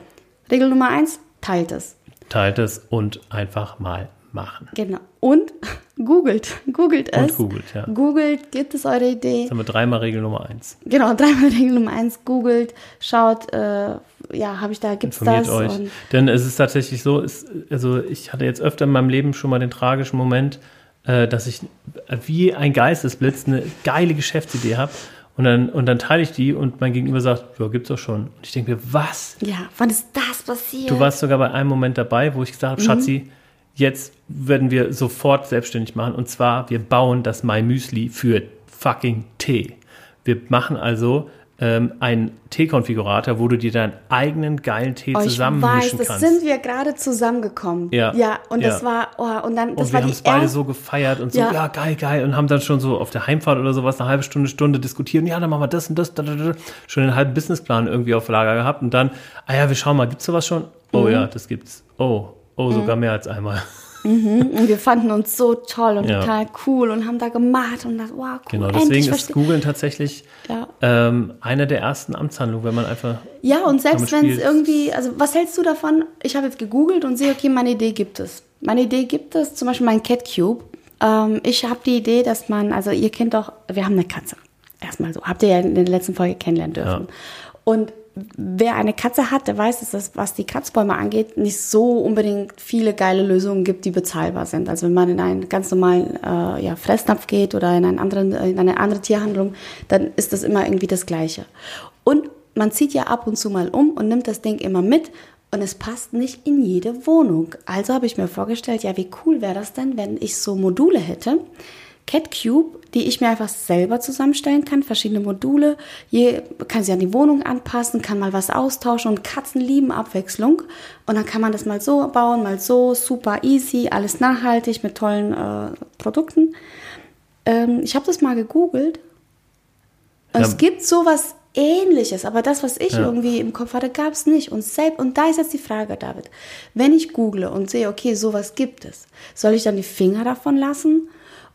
Regel Nummer eins, teilt es. Teilt es und einfach mal machen. Genau. Und [LAUGHS] googelt. Googelt Und es. googelt, ja. Googelt, gibt es eure Idee. Jetzt haben wir dreimal Regel Nummer eins. Genau, [LAUGHS] dreimal Regel Nummer eins, googelt, schaut, äh, ja, habe ich da, gibt's Informiert das? euch. Und Denn es ist tatsächlich so, es, also ich hatte jetzt öfter in meinem Leben schon mal den tragischen Moment, äh, dass ich wie ein Geistesblitz eine geile Geschäftsidee habe und dann, und dann teile ich die und mein Gegenüber sagt, ja, gibt's doch schon. Und ich denke mir, was? ja, wann ist das passiert? Du warst sogar bei einem Moment dabei, wo ich gesagt habe, Mhm. Schatzi, jetzt werden wir sofort selbstständig machen. Und zwar, wir bauen das My Müsli für fucking Tee. Wir machen also ähm, einen Teekonfigurator, wo du dir deinen eigenen geilen Tee Oh, ich weiß, zusammenmischen das kannst. sind wir gerade zusammengekommen. Ja. Ja, und das Ja. war, oh, und dann, das und wir haben es beide so gefeiert und so, ja. Ja. geil, geil. Und haben dann schon so auf der Heimfahrt oder sowas eine halbe Stunde, Stunde diskutiert. Und ja, dann machen wir das und das. Da, da, da. Schon einen halben Businessplan irgendwie auf Lager gehabt. Und dann, ah ja, wir schauen mal, gibt's sowas schon? Oh Mhm. ja, das gibt's. Oh, oh, sogar mehr als einmal. Und wir fanden uns so toll und Ja. total cool und haben da gemacht und das, wow, cool. Genau, deswegen ist Googeln tatsächlich Ja. ähm, eine der ersten Amtshandlungen, wenn man einfach. Ja, und selbst wenn es irgendwie, also was hältst du davon? Ich habe jetzt gegoogelt und sehe, okay, meine Idee gibt es. Meine Idee gibt es, zum Beispiel mein Cat Cube. Ähm, ich habe die Idee, dass man, also ihr kennt doch, wir haben eine Katze. Erstmal so, habt ihr ja in der letzten Folge kennenlernen dürfen. Und wer eine Katze hat, der weiß, dass es, was die Kratzbäume angeht, nicht so unbedingt viele geile Lösungen gibt, die bezahlbar sind. Also wenn man in einen ganz normalen äh, ja, Fressnapf geht oder in, einen anderen, in eine andere Tierhandlung, dann ist das immer irgendwie das Gleiche. Und man zieht ja ab und zu mal um und nimmt das Ding immer mit und es passt nicht in jede Wohnung. Also habe ich mir vorgestellt, ja, wie cool wäre das denn, wenn ich so Module hätte, Cat Cube, die ich mir einfach selber zusammenstellen kann, verschiedene Module. Je, kann sie an die Wohnung anpassen, kann mal was austauschen und Katzen lieben Abwechslung. Und dann kann man das mal so bauen, mal so, super easy, alles nachhaltig mit tollen äh, Produkten. Ähm, ich habe das mal gegoogelt. Ja. Es gibt sowas ähnliches, aber das, was ich ja. irgendwie im Kopf hatte, gab es nicht. Und, selbst, und da ist jetzt die Frage, David. Wenn ich google und sehe, okay, sowas gibt es, soll ich dann die Finger davon lassen?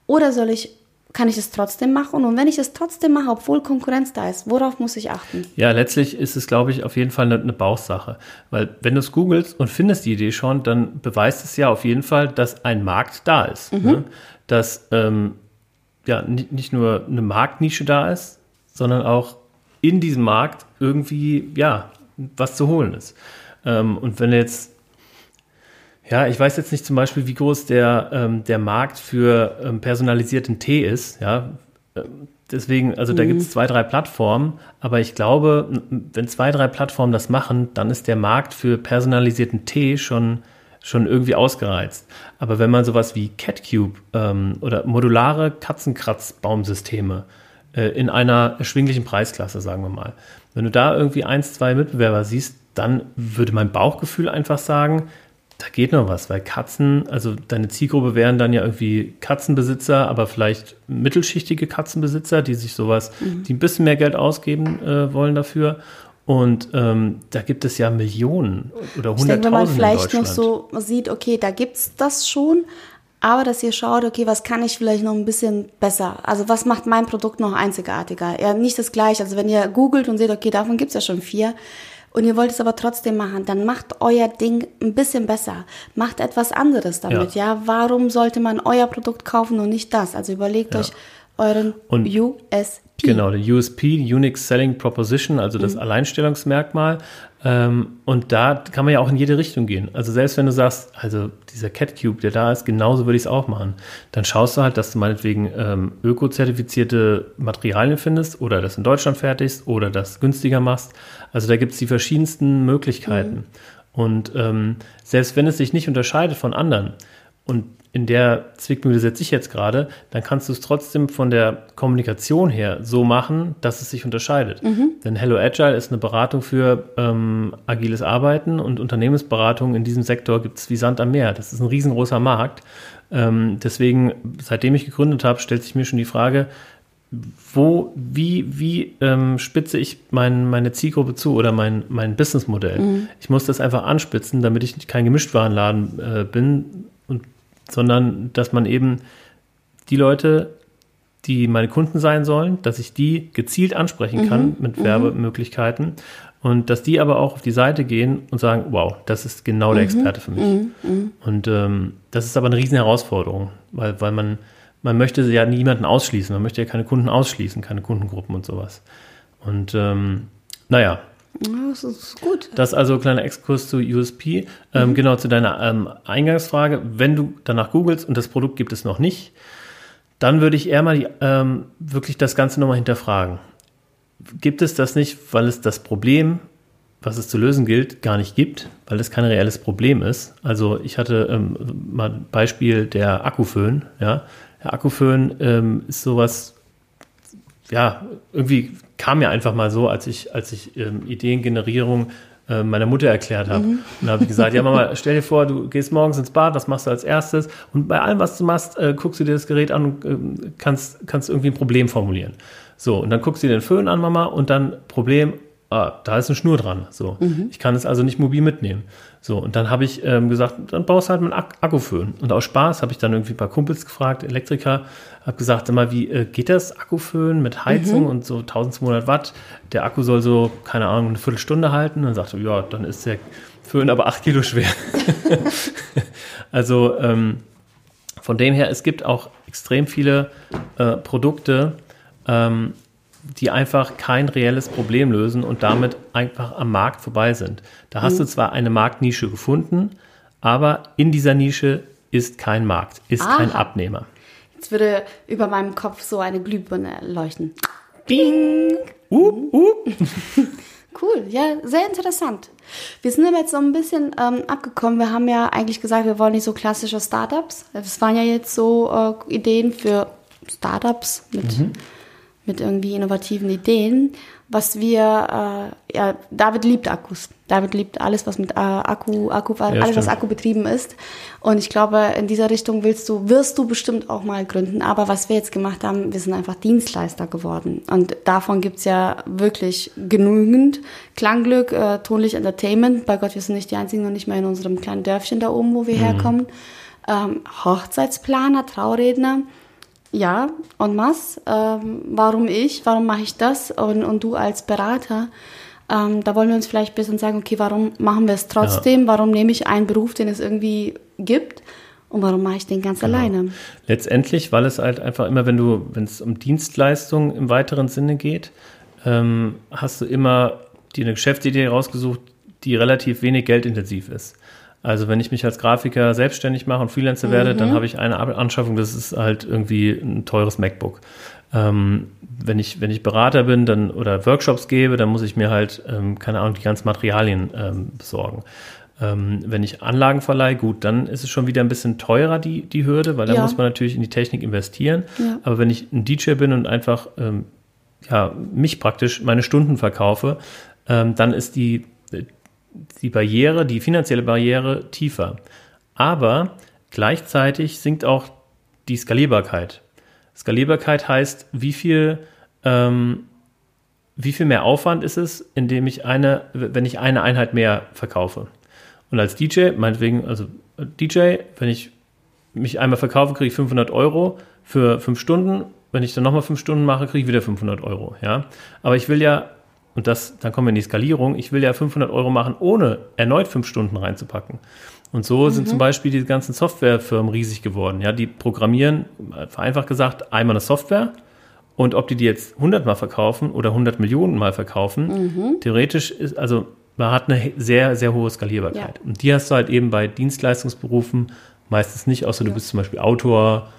Oder soll ich, kann ich es trotzdem machen? Und wenn ich es trotzdem mache, obwohl Konkurrenz da ist, worauf muss ich achten? Ja, letztlich ist es, glaube ich, auf jeden Fall eine, eine Bauchsache. Weil wenn du es googelst und findest die Idee schon, dann beweist es ja auf jeden Fall, dass ein Markt da ist. Mhm. Ne? Dass ähm, ja nicht nur eine Marktnische da ist, sondern auch in diesem Markt irgendwie ja was zu holen ist. Ähm, und wenn jetzt ja, ich weiß jetzt nicht zum Beispiel, wie groß der, ähm, der Markt für ähm, personalisierten Tee ist. Ja, ähm, deswegen, also mhm. da gibt es zwei, drei Plattformen, aber ich glaube, wenn zwei, drei Plattformen das machen, dann ist der Markt für personalisierten Tee schon, schon irgendwie ausgereizt. Aber wenn man sowas wie CatCube ähm, oder modulare Katzenkratzbaumsysteme äh, in einer erschwinglichen Preisklasse, sagen wir mal, wenn du da irgendwie eins, zwei Mitbewerber siehst, dann würde mein Bauchgefühl einfach sagen, da geht noch was, weil Katzen, also deine Zielgruppe wären dann ja irgendwie Katzenbesitzer, aber vielleicht mittelschichtige Katzenbesitzer, die sich sowas, mhm. die ein bisschen mehr Geld ausgeben äh, wollen dafür. Und ähm, da gibt es ja Millionen oder Hunderttausende. Wenn man vielleicht noch so sieht, okay, da gibt es das schon, aber dass ihr schaut, okay, was kann ich vielleicht noch ein bisschen besser? Also was macht mein Produkt noch einzigartiger? Ja, nicht das gleiche. Also wenn ihr googelt und seht, okay, davon gibt es ja schon vier, und ihr wollt es aber trotzdem machen, dann macht euer Ding ein bisschen besser. Macht etwas anderes damit, ja. ja? Warum sollte man euer Produkt kaufen und nicht das? Also überlegt ja. euch euren und USP. Genau, der USP, Unique Selling Proposition, also das mhm. Alleinstellungsmerkmal. Ähm, und da kann man ja auch in jede Richtung gehen. Also selbst wenn du sagst, also dieser Cat Cube, der da ist, genauso würde ich es auch machen, dann schaust du halt, dass du meinetwegen ähm, öko-zertifizierte Materialien findest oder das in Deutschland fertigst oder das günstiger machst. Also da gibt es die verschiedensten Möglichkeiten. Mhm. Und ähm, selbst wenn es sich nicht unterscheidet von anderen, und in der Zwickmühle setze ich jetzt gerade, dann kannst du es trotzdem von der Kommunikation her so machen, dass es sich unterscheidet. Mhm. Denn Hello Agile ist eine Beratung für ähm, agiles Arbeiten und Unternehmensberatung in diesem Sektor gibt es wie Sand am Meer. Das ist ein riesengroßer Markt. Ähm, deswegen, seitdem ich gegründet habe, stellt sich mir schon die Frage, wo, wie, wie ähm, spitze ich mein, meine Zielgruppe zu oder mein, mein Businessmodell? Mhm. Ich muss das einfach anspitzen, damit ich kein Gemischtwarenladen äh, bin, sondern dass man eben die Leute, die meine Kunden sein sollen, dass ich die gezielt ansprechen kann mhm, mit mhm. Werbemöglichkeiten und dass die aber auch auf die Seite gehen und sagen, wow, das ist genau der mhm, Experte für mich. Mhm, mhm. Und ähm, das ist aber eine riesen Herausforderung, weil, weil man, man möchte ja niemanden ausschließen, man möchte ja keine Kunden ausschließen, keine Kundengruppen und sowas. Und ähm, naja, das ist gut. Das ist also ein kleiner Exkurs zu USP. Ähm, mhm. Genau zu deiner ähm, Eingangsfrage. Wenn du danach googelst und das Produkt gibt es noch nicht, dann würde ich eher mal die, ähm, wirklich das Ganze nochmal hinterfragen. Gibt es das nicht, weil es das Problem, was es zu lösen gilt, gar nicht gibt, weil es kein reelles Problem ist? Also ich hatte ähm, mal ein Beispiel der Akkuföhn. Ja? Der Akkuföhn ähm, ist sowas, ja, irgendwie kam mir einfach mal so, als ich, als ich ähm, Ideengenerierung äh, meiner Mutter erklärt habe. Mhm. Und da habe ich gesagt, ja Mama, stell dir vor, du gehst morgens ins Bad, was machst du als erstes? Und bei allem, was du machst, äh, guckst du dir das Gerät an und äh, kannst, kannst irgendwie ein Problem formulieren. So, und dann guckst du dir den Föhn an, Mama, und dann Problem, ah, da ist eine Schnur dran. So, mhm. ich kann es also nicht mobil mitnehmen. So, und dann habe ich ähm, gesagt, dann baust du halt einen Ak Akkuföhn. Und aus Spaß habe ich dann irgendwie ein paar Kumpels gefragt, Elektriker, habe gesagt, immer, wie äh, geht das Akkuföhn mit Heizung mhm. und so 1200 Watt? Der Akku soll so, keine Ahnung, eine Viertelstunde halten. Und dann sagte, ja, dann ist der Föhn aber acht Kilo schwer. [LAUGHS] also ähm, von dem her, es gibt auch extrem viele äh, Produkte, ähm, die einfach kein reelles Problem lösen und damit einfach am Markt vorbei sind. Da hast du zwar eine Marktnische gefunden, aber in dieser Nische ist kein Markt, ist kein Aha. Abnehmer. Jetzt würde über meinem Kopf so eine Glühbirne leuchten. Ding! Up, up. [LAUGHS] Cool, ja, sehr interessant. Wir sind aber jetzt so ein bisschen ähm, abgekommen. Wir haben ja eigentlich gesagt, wir wollen nicht so klassische Startups. Es waren ja jetzt so äh, Ideen für Startups mit, mit irgendwie innovativen Ideen. Was wir, äh, ja, David liebt Akkus. David liebt alles, was mit äh, Akku, Akku, alles, was stimmt. Akku betrieben ist. Und ich glaube, in dieser Richtung willst du, wirst du bestimmt auch mal gründen. Aber was wir jetzt gemacht haben, wir sind einfach Dienstleister geworden. Und davon gibt's ja wirklich genügend. Klangglück, äh, Tonlicht Entertainment. Bei Gott, wir sind nicht die einzigen und nicht mal in unserem kleinen Dörfchen da oben, wo wir herkommen. Ähm, Hochzeitsplaner, Trauredner. Ja, und was? Ähm, warum ich? Warum mache ich das? Und, und du als Berater? Ähm, da wollen wir uns vielleicht ein bisschen sagen, okay, warum machen wir es trotzdem? Warum nehme ich einen Beruf, den es irgendwie gibt? Und warum mache ich den ganz alleine? Letztendlich, weil es halt einfach immer, wenn du, wenn es um Dienstleistungen im weiteren Sinne geht, ähm, hast du immer dir eine Geschäftsidee rausgesucht, die relativ wenig geldintensiv ist. Also wenn ich mich als Grafiker selbstständig mache und Freelancer werde, dann habe ich eine Anschaffung, das ist halt irgendwie ein teures MacBook. Ähm, wenn ich, wenn ich Berater bin dann, oder Workshops gebe, dann muss ich mir halt, ähm, keine Ahnung, die ganzen Materialien ähm, besorgen. Ähm, wenn ich Anlagen verleihe, gut, dann ist es schon wieder ein bisschen teurer, die, die Hürde, weil da Ja. muss man natürlich in die Technik investieren. Ja. Aber wenn ich ein DJ bin und einfach ähm, ja, mich praktisch meine Stunden verkaufe, ähm, dann ist die, die Barriere, die finanzielle Barriere tiefer. Aber gleichzeitig sinkt auch die Skalierbarkeit. Skalierbarkeit heißt, wie viel, ähm, wie viel mehr Aufwand ist es, indem ich eine, wenn ich eine Einheit mehr verkaufe. Und als DJ, meinetwegen, also DJ, wenn ich mich einmal verkaufe, kriege ich 500 Euro für fünf Stunden. Wenn ich dann nochmal fünf Stunden mache, kriege ich wieder 500 Euro. Ja? Aber ich will ja, und das, dann kommen wir in die Skalierung, ich will ja 500 Euro machen, ohne erneut fünf Stunden reinzupacken. Und so sind zum Beispiel die ganzen Softwarefirmen riesig geworden. Ja, die programmieren, äh, vereinfacht gesagt, einmal eine Software und ob die die jetzt 100 Mal verkaufen oder 100 Millionen Mal verkaufen, theoretisch ist, also man hat eine sehr, sehr hohe Skalierbarkeit. Ja. Und die hast du halt eben bei Dienstleistungsberufen meistens nicht, außer du bist zum Beispiel Autor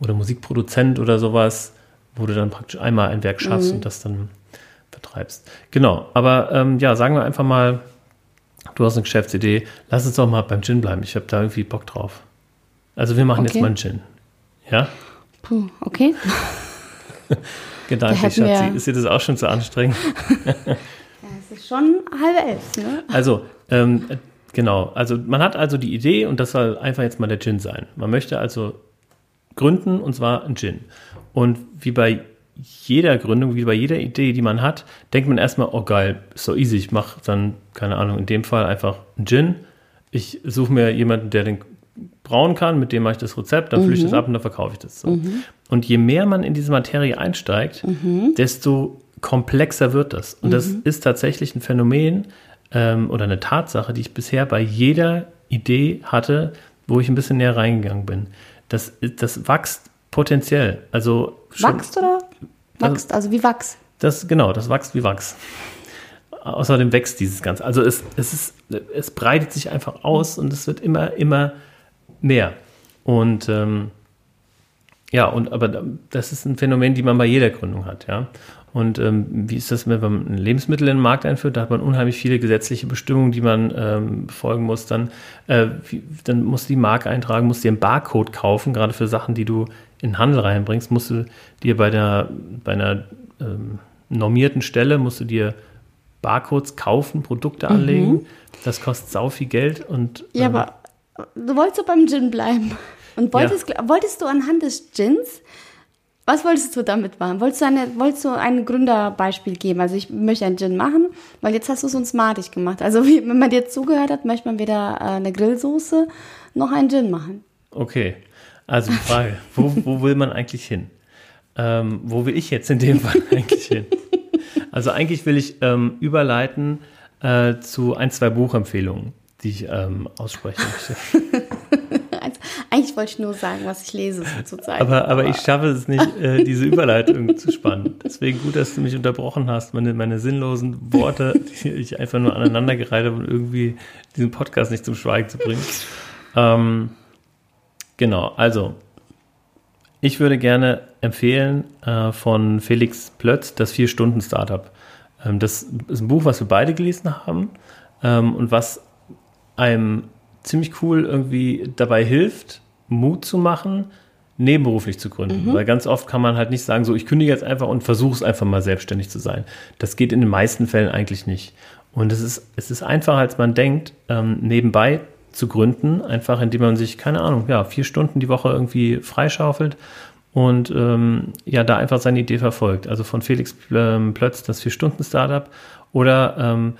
oder Musikproduzent oder sowas, wo du dann praktisch einmal ein Werk schaffst und das dann vertreibst. Genau, aber ähm, ja, sagen wir einfach mal, du hast eine Geschäftsidee, lass uns doch mal beim Gin bleiben. Ich habe da irgendwie Bock drauf. Also wir machen jetzt Okay. mal einen Gin. Ja? Puh, okay. [LAUGHS] Gedanklich, Schatzi. Ist dir das auch schon zu anstrengend? [LAUGHS] Es ist schon halb elf, ne? Also, ähm, äh, genau. Also man hat also die Idee und das soll einfach jetzt mal der Gin sein. Man möchte also gründen und zwar ein Gin. Und wie bei jeder Gründung, wie bei jeder Idee, die man hat, denkt man erstmal, oh geil, ist so easy, ich mache dann, keine Ahnung, in dem Fall einfach einen Gin. Ich suche mir jemanden, der den brauen kann, mit dem mache ich das Rezept, dann fülle ich das ab und dann verkaufe ich das. So. Und je mehr man in diese Materie einsteigt, desto komplexer wird das. Und das ist tatsächlich ein Phänomen ähm, oder eine Tatsache, die ich bisher bei jeder Idee hatte, wo ich ein bisschen näher reingegangen bin. Das, das wächst potenziell. Also schon- Wachst oder? Wachst, also wie Wachs. das, genau, das wächst wie Wachs. Außerdem wächst dieses Ganze. Also es, es, ist, es breitet sich einfach aus und es wird immer, immer mehr. Und ähm, ja, und aber das ist ein Phänomen, die man bei jeder Gründung hat, ja. Und ähm, wie ist das, wenn man ein Lebensmittel in den Markt einführt? Da hat man unheimlich viele gesetzliche Bestimmungen, die man ähm, befolgen muss. Dann, äh, wie, dann musst du die Marke eintragen, musst dir einen Barcode kaufen, gerade für Sachen, die du in den Handel reinbringst, musst du dir bei der bei einer ähm, normierten Stelle musst du dir Barcodes kaufen, Produkte anlegen. Das kostet sau viel Geld und Ja, ähm, aber du wolltest doch beim Gin bleiben. Und wolltest, wolltest du anhand des Gins, was wolltest du damit machen? Wolltest du, eine, wolltest du ein Gründerbeispiel geben? Also ich möchte einen Gin machen, weil jetzt hast du es uns madig gemacht. Also wie, wenn man dir zugehört hat, möchte man weder äh, eine Grillsoße noch einen Gin machen. Okay, also die Frage, wo, wo will man eigentlich hin? Ähm, wo will ich jetzt in dem Fall [LAUGHS] eigentlich hin? Also eigentlich will ich ähm, überleiten äh, zu ein, zwei Buchempfehlungen, die ich ähm, aussprechen möchte. Eins, [LAUGHS] Eigentlich wollte ich nur sagen, was ich lese sozusagen. Aber, aber ich schaffe es nicht, [LAUGHS] äh, diese Überleitung zu spannen. Deswegen gut, dass du mich unterbrochen hast. Meine, meine sinnlosen Worte, die ich einfach nur aneinandergereiht habe, um irgendwie diesen Podcast nicht zum Schweigen zu bringen. Ähm, genau, also ich würde gerne empfehlen äh, von Felix Plötz das Vier-Stunden-Startup. Ähm, das ist ein Buch, was wir beide gelesen haben ähm, und was einem ziemlich cool irgendwie dabei hilft, Mut zu machen, nebenberuflich zu gründen. Mhm. Weil ganz oft kann man halt nicht sagen, so ich kündige jetzt einfach und versuche es einfach mal selbstständig zu sein. Das geht in den meisten Fällen eigentlich nicht. Und es ist, es ist einfacher, als man denkt, ähm, nebenbei zu gründen, einfach indem man sich, keine Ahnung, ja, vier Stunden die Woche irgendwie freischaufelt und ähm, ja, da einfach seine Idee verfolgt. Also von Felix ähm, Plötz, das Vier-Stunden-Startup oder ähm,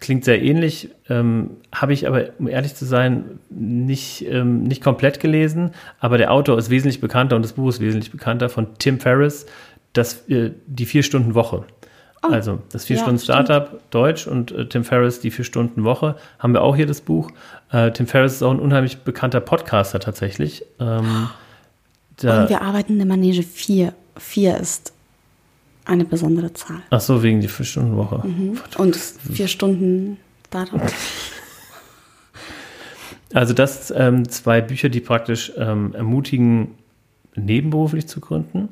klingt sehr ähnlich, ähm, habe ich aber, um ehrlich zu sein, nicht, ähm, nicht komplett gelesen, aber der Autor ist wesentlich bekannter und das Buch ist wesentlich bekannter von Tim Ferriss, das, äh, die Vier-Stunden-Woche. Oh, also das Vier-Stunden-Startup, ja, Deutsch und äh, Tim Ferriss, die Vier-Stunden-Woche, haben wir auch hier das Buch. Äh, Tim Ferriss ist auch ein unheimlich bekannter Podcaster tatsächlich. Ähm, [GASPS] und wir arbeiten in der Manege 4. 4 ist eine besondere Zahl. Ach so, wegen der Vier-Stunden-Woche. Mhm. Und vier Stunden Startup. [LAUGHS] Also das ähm, zwei Bücher, die praktisch ähm, ermutigen, nebenberuflich zu gründen.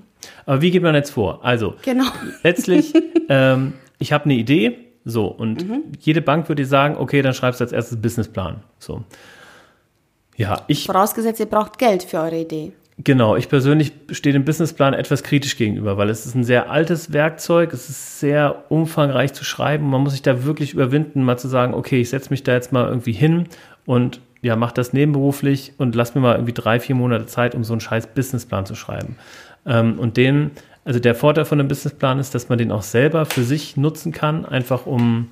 Aber wie geht man jetzt vor? Also genau. letztlich, [LAUGHS] ähm, ich habe eine Idee, so und mhm. jede Bank würde sagen, okay, dann schreibst du als erstes Businessplan. So. Ja, ich. Vorausgesetzt, ihr braucht Geld für eure Idee. Genau, ich persönlich stehe dem Businessplan etwas kritisch gegenüber, weil es ist ein sehr altes Werkzeug, es ist sehr umfangreich zu schreiben. Man muss sich da wirklich überwinden, mal zu sagen, okay, ich setze mich da jetzt mal irgendwie hin und ja, mach das nebenberuflich und lass mir mal irgendwie drei, vier Monate Zeit, um so einen scheiß Businessplan zu schreiben. Ähm, und den, also der Vorteil von einem Businessplan ist, dass man den auch selber für sich nutzen kann, einfach um,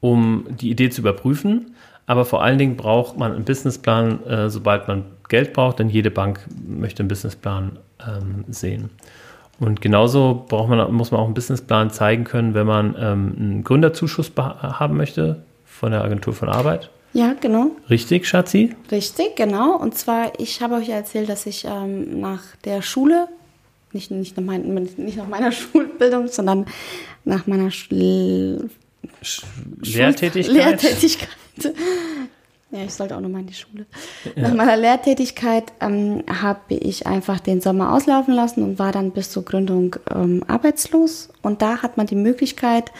um die Idee zu überprüfen. Aber vor allen Dingen braucht man einen Businessplan, äh, sobald man Geld braucht, denn jede Bank möchte einen Businessplan ähm, sehen. Und genauso braucht man, muss man auch einen Businessplan zeigen können, wenn man ähm, einen Gründerzuschuss haben möchte von der Agentur von Arbeit. Ja, genau. Richtig, Schatzi? Richtig, genau. Und zwar, ich habe euch erzählt, dass ich ähm, nach der Schule, nicht, nicht, nach mein, nicht nach meiner [LAUGHS] Schulbildung, sondern nach meiner Schul Lehrtätigkeit. Lehrtätigkeit [LAUGHS] ja, ich sollte auch nochmal in die Schule. Ja. Nach meiner Lehrtätigkeit ähm, habe ich einfach den Sommer auslaufen lassen und war dann bis zur Gründung ähm, arbeitslos. Und da hat man die Möglichkeit,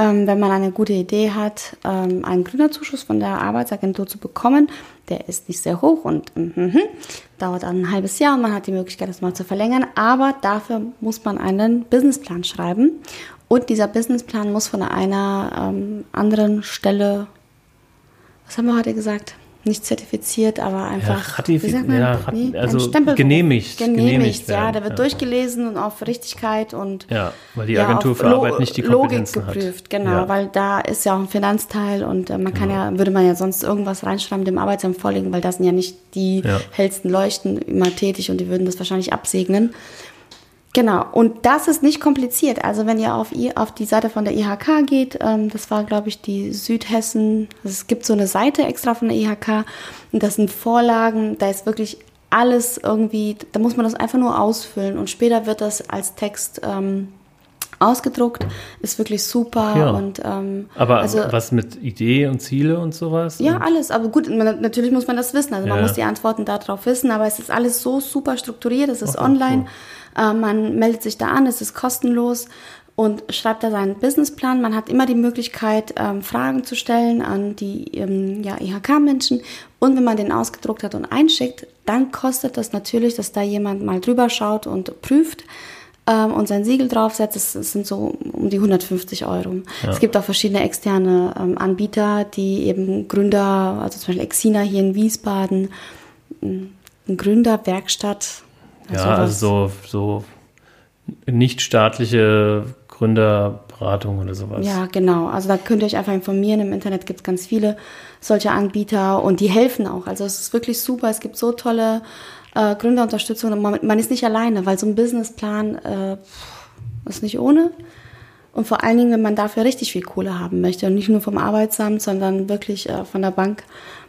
ähm, wenn man eine gute Idee hat, ähm, einen Gründerzuschuss von der Arbeitsagentur zu bekommen. Der ist nicht sehr hoch und mm, mm, dauert ein halbes Jahr und man hat die Möglichkeit, das mal zu verlängern. Aber dafür muss man einen Businessplan schreiben. Und dieser Businessplan muss von einer ähm, anderen Stelle was haben wir heute gesagt? Nicht zertifiziert, aber einfach. Ja, wie sagt man? Ja, nee, also genehmigt, genehmigt. Genehmigt, ja. Der wird ja. durchgelesen und auf Richtigkeit und. Ja, weil die Agentur für Arbeit nicht die Kompetenzen Logik geprüft, hat. genau, weil da ist ja auch ein Finanzteil und äh, man kann ja, würde man ja sonst irgendwas reinschreiben, dem Arbeitsamt vorlegen, weil da sind ja nicht die hellsten Leuchten immer tätig und die würden das wahrscheinlich absegnen. Genau, und das ist nicht kompliziert. Also wenn ihr auf, auf die Seite von der IHK geht, ähm, das war, glaube ich, die Südhessen, also es gibt so eine Seite extra von der IHK und das sind Vorlagen, da ist wirklich alles irgendwie, da muss man das einfach nur ausfüllen und später wird das als Text ähm, ausgedruckt, ist wirklich super. Ja. Und, ähm, aber also, was mit Idee und Ziele und sowas? Ja, alles. Aber gut, man, natürlich muss man das wissen. Also ja. man muss die Antworten darauf wissen, aber es ist alles so super strukturiert, es ist Ach, online. Cool. Äh, man meldet sich da an, es ist kostenlos und schreibt da seinen Businessplan. Man hat immer die Möglichkeit, ähm, Fragen zu stellen an die ähm, ja, IHK-Menschen. Und wenn man den ausgedruckt hat und einschickt, dann kostet das natürlich, dass da jemand mal drüber schaut und prüft ähm, und sein Siegel draufsetzt. Das, das, sind so um die 150 Euro. Ja. Es gibt auch verschiedene externe Anbieter, die eben Gründer, also zum Beispiel Exina hier in Wiesbaden, eine Gründerwerkstatt ja, also so, so nichtstaatliche Gründerberatung oder sowas. Ja, genau. Also da könnt ihr euch einfach informieren. Im Internet gibt es ganz viele solche Anbieter und die helfen auch. Also es ist wirklich super. Es gibt so tolle äh, Gründerunterstützung und man, man, ist nicht alleine, weil so ein Businessplan äh, ist nicht ohne. Und vor allen Dingen, wenn man dafür richtig viel Kohle haben möchte und nicht nur vom Arbeitsamt, sondern wirklich äh, von der Bank,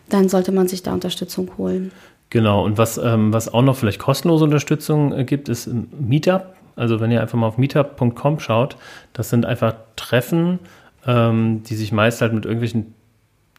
dann sollte man sich da Unterstützung holen. Genau, und was, ähm, was auch noch vielleicht kostenlose Unterstützung äh, gibt, ist Meetup. Also wenn ihr einfach mal auf meetup.com schaut, das sind einfach Treffen, ähm, die sich meist halt mit irgendwelchen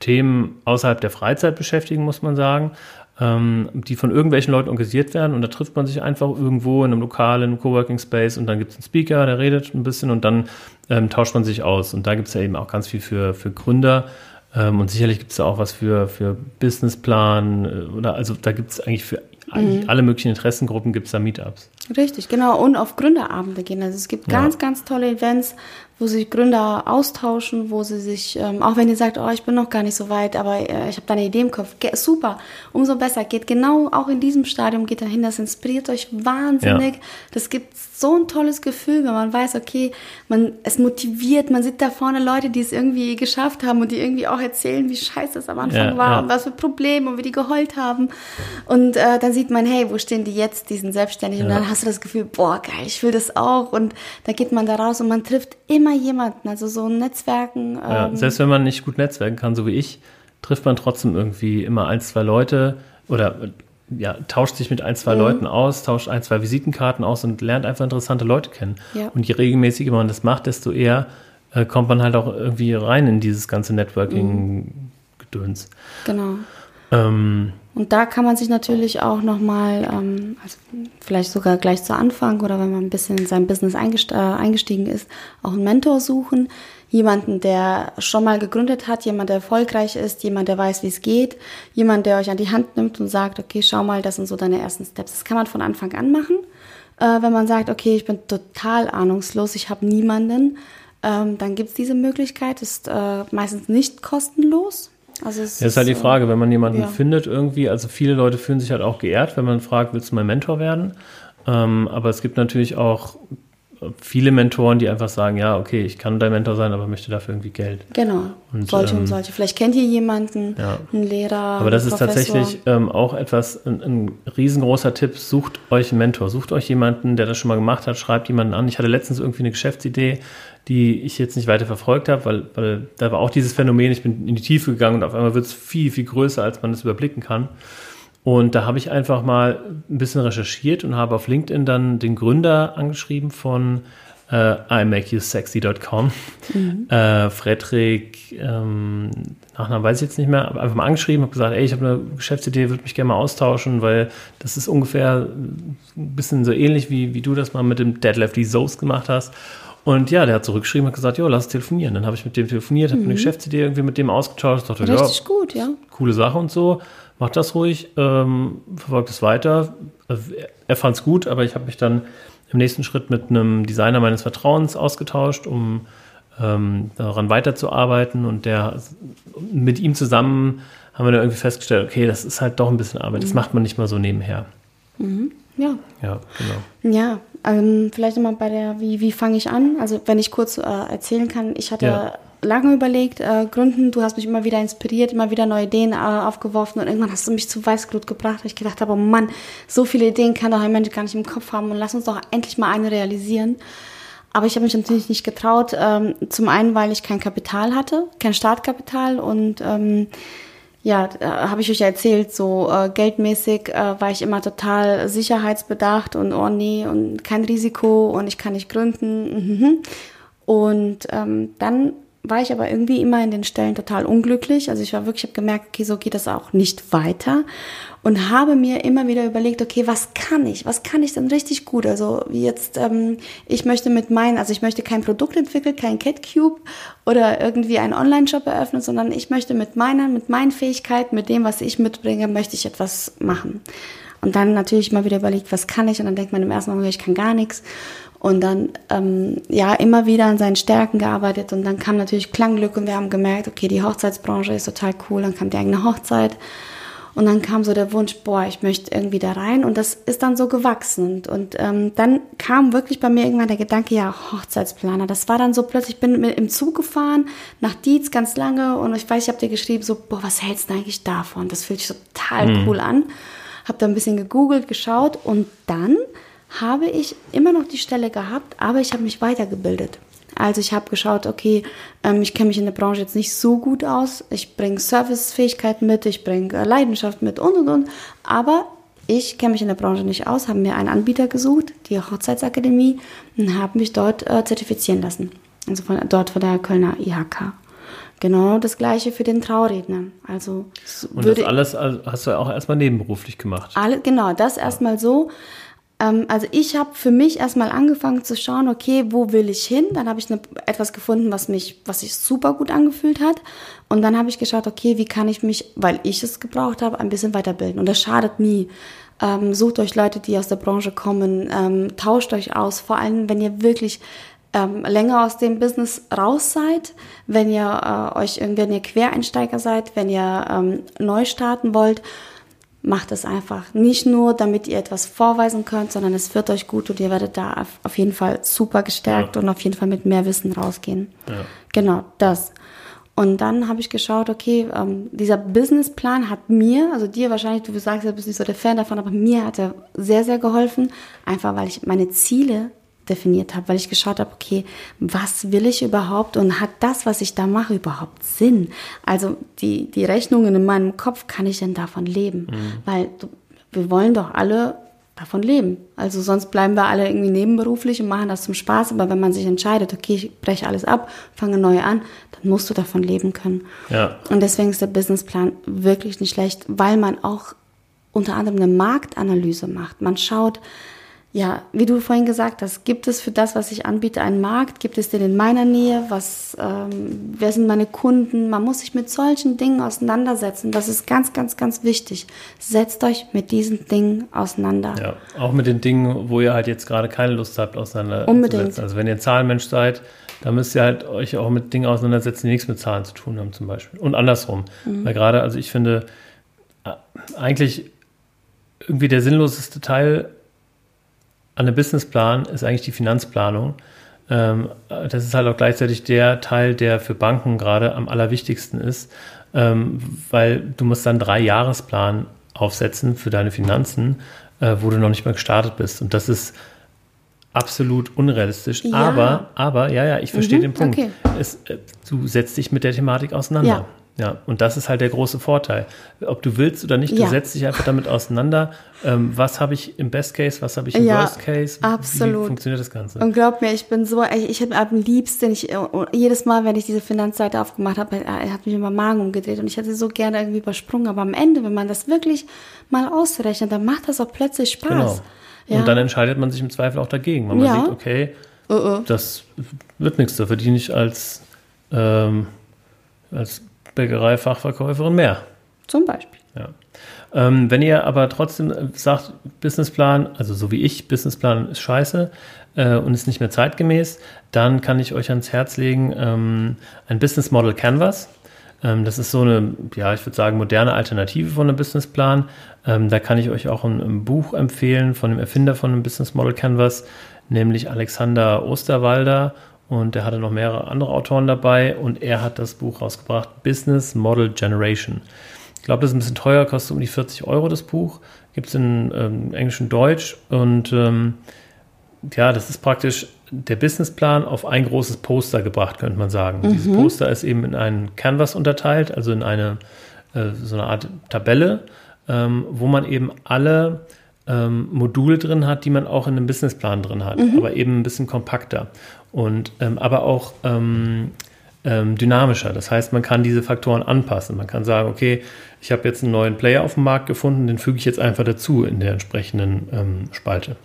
Themen außerhalb der Freizeit beschäftigen, muss man sagen, ähm, die von irgendwelchen Leuten organisiert werden. Und da trifft man sich einfach irgendwo in einem Lokal, in einem Coworking Space und dann gibt es einen Speaker, der redet ein bisschen und dann ähm, tauscht man sich aus. Und da gibt es ja eben auch ganz viel für, für Gründer. Ähm, und sicherlich gibt es da auch was für, für Businessplan äh, oder also da gibt es eigentlich für mhm. alle möglichen Interessengruppen gibt es da Meetups. Richtig, genau. Und auf Gründerabende gehen. Also es gibt ganz, ja. ganz tolle Events, wo sich Gründer austauschen, wo sie sich, ähm, auch wenn ihr sagt, oh, ich bin noch gar nicht so weit, aber äh, ich habe da eine Idee im Kopf, Ge super, umso besser. Geht genau auch in diesem Stadium, geht dahin, das inspiriert euch wahnsinnig. Ja. Das gibt so ein tolles Gefühl, wenn man weiß, okay, man, es motiviert, man sieht da vorne Leute, die es irgendwie geschafft haben und die irgendwie auch erzählen, wie scheiße es am Anfang ja, war ja. und was für Probleme und wie die geheult haben. Und äh, dann sieht man, hey, wo stehen die jetzt, die sind selbstständig und dann hast du das Gefühl, boah, geil, ich will das auch und da geht man da raus und man trifft immer immer jemanden, also so Netzwerken. Ja, ähm, selbst wenn man nicht gut netzwerken kann, so wie ich, trifft man trotzdem irgendwie immer ein, zwei Leute oder ja, tauscht sich mit ein, zwei mhm. Leuten aus, tauscht ein, zwei Visitenkarten aus und lernt einfach interessante Leute kennen. Ja. Und je regelmäßiger man das macht, desto eher äh, kommt man halt auch irgendwie rein in dieses ganze Networking-Gedöns. Genau. Ähm, und da kann man sich natürlich auch nochmal, ähm, also vielleicht sogar gleich zu Anfang oder wenn man ein bisschen in sein Business äh, eingestiegen ist, auch einen Mentor suchen. Jemanden, der schon mal gegründet hat, jemand, der erfolgreich ist, jemand, der weiß, wie es geht, jemand, der euch an die Hand nimmt und sagt, okay, schau mal, das sind so deine ersten Steps. Das kann man von Anfang an machen. Äh, wenn man sagt, okay, ich bin total ahnungslos, ich habe niemanden, ähm, dann gibt's diese Möglichkeit, ist äh, meistens nicht kostenlos. Also es ja, ist halt die Frage, wenn man jemanden ja. findet irgendwie, also viele Leute fühlen sich halt auch geehrt, wenn man fragt, willst du mein Mentor werden? Ähm, aber es gibt natürlich auch viele Mentoren, die einfach sagen, ja, okay, ich kann dein Mentor sein, aber möchte dafür irgendwie Geld. Genau. Und, solche ähm, und solche. Vielleicht kennt ihr jemanden, ja. einen Lehrer. Aber das ist tatsächlich ähm, auch etwas, ein, ein, riesengroßer Tipp. Sucht euch einen Mentor. Sucht euch jemanden, der das schon mal gemacht hat. Schreibt jemanden an. Ich hatte letztens irgendwie eine Geschäftsidee, die ich jetzt nicht weiter verfolgt habe, weil, weil da war auch dieses Phänomen, ich bin in die Tiefe gegangen und auf einmal wird es viel, viel größer, als man es überblicken kann. Und da habe ich einfach mal ein bisschen recherchiert und habe auf LinkedIn dann den Gründer angeschrieben von äh, imakeyousexy.com. Mhm. Äh, Frederik, ähm, Nachnamen weiß ich jetzt nicht mehr, aber einfach mal angeschrieben, habe gesagt, ey, ich habe eine Geschäftsidee, würde mich gerne mal austauschen, weil das ist ungefähr ein bisschen so ähnlich, wie, wie du das mal mit dem Dead Lefty Soast gemacht hast. Und ja, der hat zurückgeschrieben und gesagt, jo, lass telefonieren. Dann habe ich mit dem telefoniert, habe mhm. eine Geschäftsidee irgendwie mit dem ausgetauscht. Dachte, Richtig ja, gut, ja. Coole Sache und so. Mach das ruhig, ähm, verfolgt es weiter. Er fand es gut, aber ich habe mich dann im nächsten Schritt mit einem Designer meines Vertrauens ausgetauscht, um ähm, daran weiterzuarbeiten. Und der mit ihm zusammen haben wir dann irgendwie festgestellt, okay, das ist halt doch ein bisschen Arbeit. Mhm. Das macht man nicht mal so nebenher. Mhm. Ja. Ja, genau. Ja, ähm, vielleicht nochmal bei der, wie, wie fange ich an? Also wenn ich kurz äh, erzählen kann, ich hatte ja. lange überlegt, äh, Gründen, du hast mich immer wieder inspiriert, immer wieder neue Ideen äh, aufgeworfen und irgendwann hast du mich zu Weißglut gebracht. Ich gedacht habe, oh Mann, so viele Ideen kann doch ein Mensch gar nicht im Kopf haben und lass uns doch endlich mal eine realisieren. Aber ich habe mich natürlich nicht getraut. Ähm, zum einen, weil ich kein Kapital hatte, kein Startkapital und ähm, ja, habe ich euch ja erzählt, so äh, geldmäßig äh, war ich immer total sicherheitsbedacht und oh nee und kein Risiko und ich kann nicht gründen. Mhm. Und ähm, dann war ich aber irgendwie immer in den Stellen total unglücklich. Also ich war wirklich, ich habe gemerkt, okay, so geht das auch nicht weiter und habe mir immer wieder überlegt, okay, was kann ich? Was kann ich denn richtig gut? Also wie jetzt, ähm, ich möchte mit meinen, also ich möchte kein Produkt entwickeln, kein CatCube oder irgendwie einen Online-Shop eröffnen, sondern ich möchte mit meiner, mit meinen Fähigkeiten, mit dem, was ich mitbringe, möchte ich etwas machen. Und dann natürlich mal wieder überlegt, was kann ich? Und dann denkt man im ersten Moment, ich kann gar nichts. Und dann, ähm, ja, immer wieder an seinen Stärken gearbeitet. Und dann kam natürlich Klangglück und wir haben gemerkt, okay, die Hochzeitsbranche ist total cool. Dann kam die eigene Hochzeit. Und dann kam so der Wunsch, boah, ich möchte irgendwie da rein. Und das ist dann so gewachsen. Und, und ähm, dann kam wirklich bei mir irgendwann der Gedanke, ja, Hochzeitsplaner. Das war dann so plötzlich, ich bin mit, im Zug gefahren, nach Dietz ganz lange. Und ich weiß, ich habe dir geschrieben, so, boah, was hältst du eigentlich davon? Das fühlt sich total mhm. cool an. Habe da ein bisschen gegoogelt, geschaut. Und dann habe ich immer noch die Stelle gehabt, aber ich habe mich weitergebildet Also ich habe geschaut, okay, ähm, ich kenne mich in der Branche jetzt nicht so gut aus. Ich bringe Servicefähigkeiten mit, ich bringe äh, Leidenschaft mit und und und. Aber ich kenne mich in der Branche nicht aus, habe mir einen Anbieter gesucht, die Hochzeitsakademie, und habe mich dort äh, zertifizieren lassen. Also von, dort von der Kölner IHK. Genau das gleiche für den Trauredner. Also Und das alles also, hast du auch erstmal nebenberuflich gemacht. alle, genau, das erstmal so. Ähm, also ich habe für mich erstmal angefangen zu schauen, okay, wo will ich hin? Dann habe ich ne, etwas gefunden, was mich, was sich super gut angefühlt hat. Und dann habe ich geschaut, okay, wie kann ich mich, weil ich es gebraucht habe, ein bisschen weiterbilden. Und das schadet nie. Ähm, sucht euch Leute, die aus der Branche kommen, ähm, tauscht euch aus, vor allem wenn ihr wirklich ähm, länger aus dem Business raus seid, wenn ihr äh, euch wenn ihr Quereinsteiger seid, wenn ihr ähm, neu starten wollt, macht es einfach. Nicht nur, damit ihr etwas vorweisen könnt, sondern es wird euch gut und ihr werdet da auf, jeden Fall super gestärkt Ja. und auf jeden Fall mit mehr Wissen rausgehen. Ja. Genau, das. Und dann habe ich geschaut, okay, ähm, dieser Businessplan hat mir, also dir wahrscheinlich, du sagst, du bist nicht so der Fan davon, aber mir hat er sehr, sehr geholfen, einfach weil ich meine Ziele definiert habe, weil ich geschaut habe, okay, was will ich überhaupt und hat das, was ich da mache, überhaupt Sinn? Also die, die Rechnungen in meinem Kopf, kann ich denn davon leben? Weil du, wir wollen doch alle davon leben. Also sonst bleiben wir alle irgendwie nebenberuflich und machen das zum Spaß. Aber wenn man sich entscheidet, okay, ich breche alles ab, fange neu an, dann musst du davon leben können. Ja. Und deswegen ist der Businessplan wirklich nicht schlecht, weil man auch unter anderem eine Marktanalyse macht. Man schaut, ja, wie du vorhin gesagt hast, gibt es für das, was ich anbiete, einen Markt? Gibt es den in meiner Nähe? Was, ähm, wer sind meine Kunden? Man muss sich mit solchen Dingen auseinandersetzen. Das ist ganz, ganz, ganz wichtig. Setzt euch mit diesen Dingen auseinander. Ja, auch mit den Dingen, wo ihr halt jetzt gerade keine Lust habt, auseinanderzusetzen. Unbedingt. Also wenn ihr ein Zahlenmensch seid, dann müsst ihr halt euch auch mit Dingen auseinandersetzen, die nichts mit Zahlen zu tun haben zum Beispiel. Und andersrum. Mhm. Weil gerade, also ich finde, äh, eigentlich irgendwie der sinnloseste Teil an einem Businessplan ist eigentlich die Finanzplanung. Ähm, das ist halt auch gleichzeitig der Teil, der für Banken gerade am allerwichtigsten ist, ähm, weil du musst dann drei Jahresplan aufsetzen für deine Finanzen, äh, wo du noch nicht mal gestartet bist. Und das ist absolut unrealistisch. Ja. Aber, aber, ja, ja, ich verstehe Mhm, den Punkt. okay. Es, äh, du setzt dich mit der Thematik auseinander. Ja. Und das ist halt der große Vorteil. Ob du willst oder nicht, du Ja. setzt dich einfach damit auseinander. Ähm, was habe ich im Best Case, was habe ich im Ja, Worst Case? Wie absolut. funktioniert das Ganze? Und glaub mir, ich bin so, ich, ich habe am liebsten, ich, jedes Mal, wenn ich diese Finanzseite aufgemacht habe, äh, hat mich immer Magen umgedreht und ich hätte so gerne irgendwie übersprungen. Aber am Ende, wenn man das wirklich mal ausrechnet, dann macht das auch plötzlich Spaß. Genau. Ja. Und dann entscheidet man sich im Zweifel auch dagegen, weil man Ja. sieht, okay, Uh, das wird nichts, da verdiene ich als, ähm, als Bäckerei-Fachverkäuferin mehr. Zum Beispiel. Ja. Ähm, wenn ihr aber trotzdem äh, sagt, Businessplan, also so wie ich, Businessplan ist scheiße äh, und ist nicht mehr zeitgemäß, dann kann ich euch ans Herz legen ähm, ein Business Model Canvas. Ähm, das ist so eine, ja, ich würde sagen, moderne Alternative von einem Businessplan. Ähm, da kann ich euch auch ein, ein Buch empfehlen von dem Erfinder von einem Business Model Canvas, nämlich Alexander Osterwalder. Und er hatte noch mehrere andere Autoren dabei und er hat das Buch rausgebracht, Business Model Generation. Ich glaube, das ist ein bisschen teuer, kostet um die 40 Euro das Buch. Gibt es in ähm, Englisch und Deutsch. Und ähm, ja, das ist praktisch der Businessplan auf ein großes Poster gebracht, könnte man sagen. Dieses Poster ist eben in einen Canvas unterteilt, also in eine äh, so eine Art Tabelle, ähm, wo man eben alle ähm, Module drin hat, die man auch in einem Businessplan drin hat, aber eben ein bisschen kompakter und ähm, aber auch ähm, ähm, dynamischer. Das heißt, man kann diese Faktoren anpassen. Man kann sagen, okay, ich habe jetzt einen neuen Player auf dem Markt gefunden, den füge ich jetzt einfach dazu in der entsprechenden ähm, Spalte.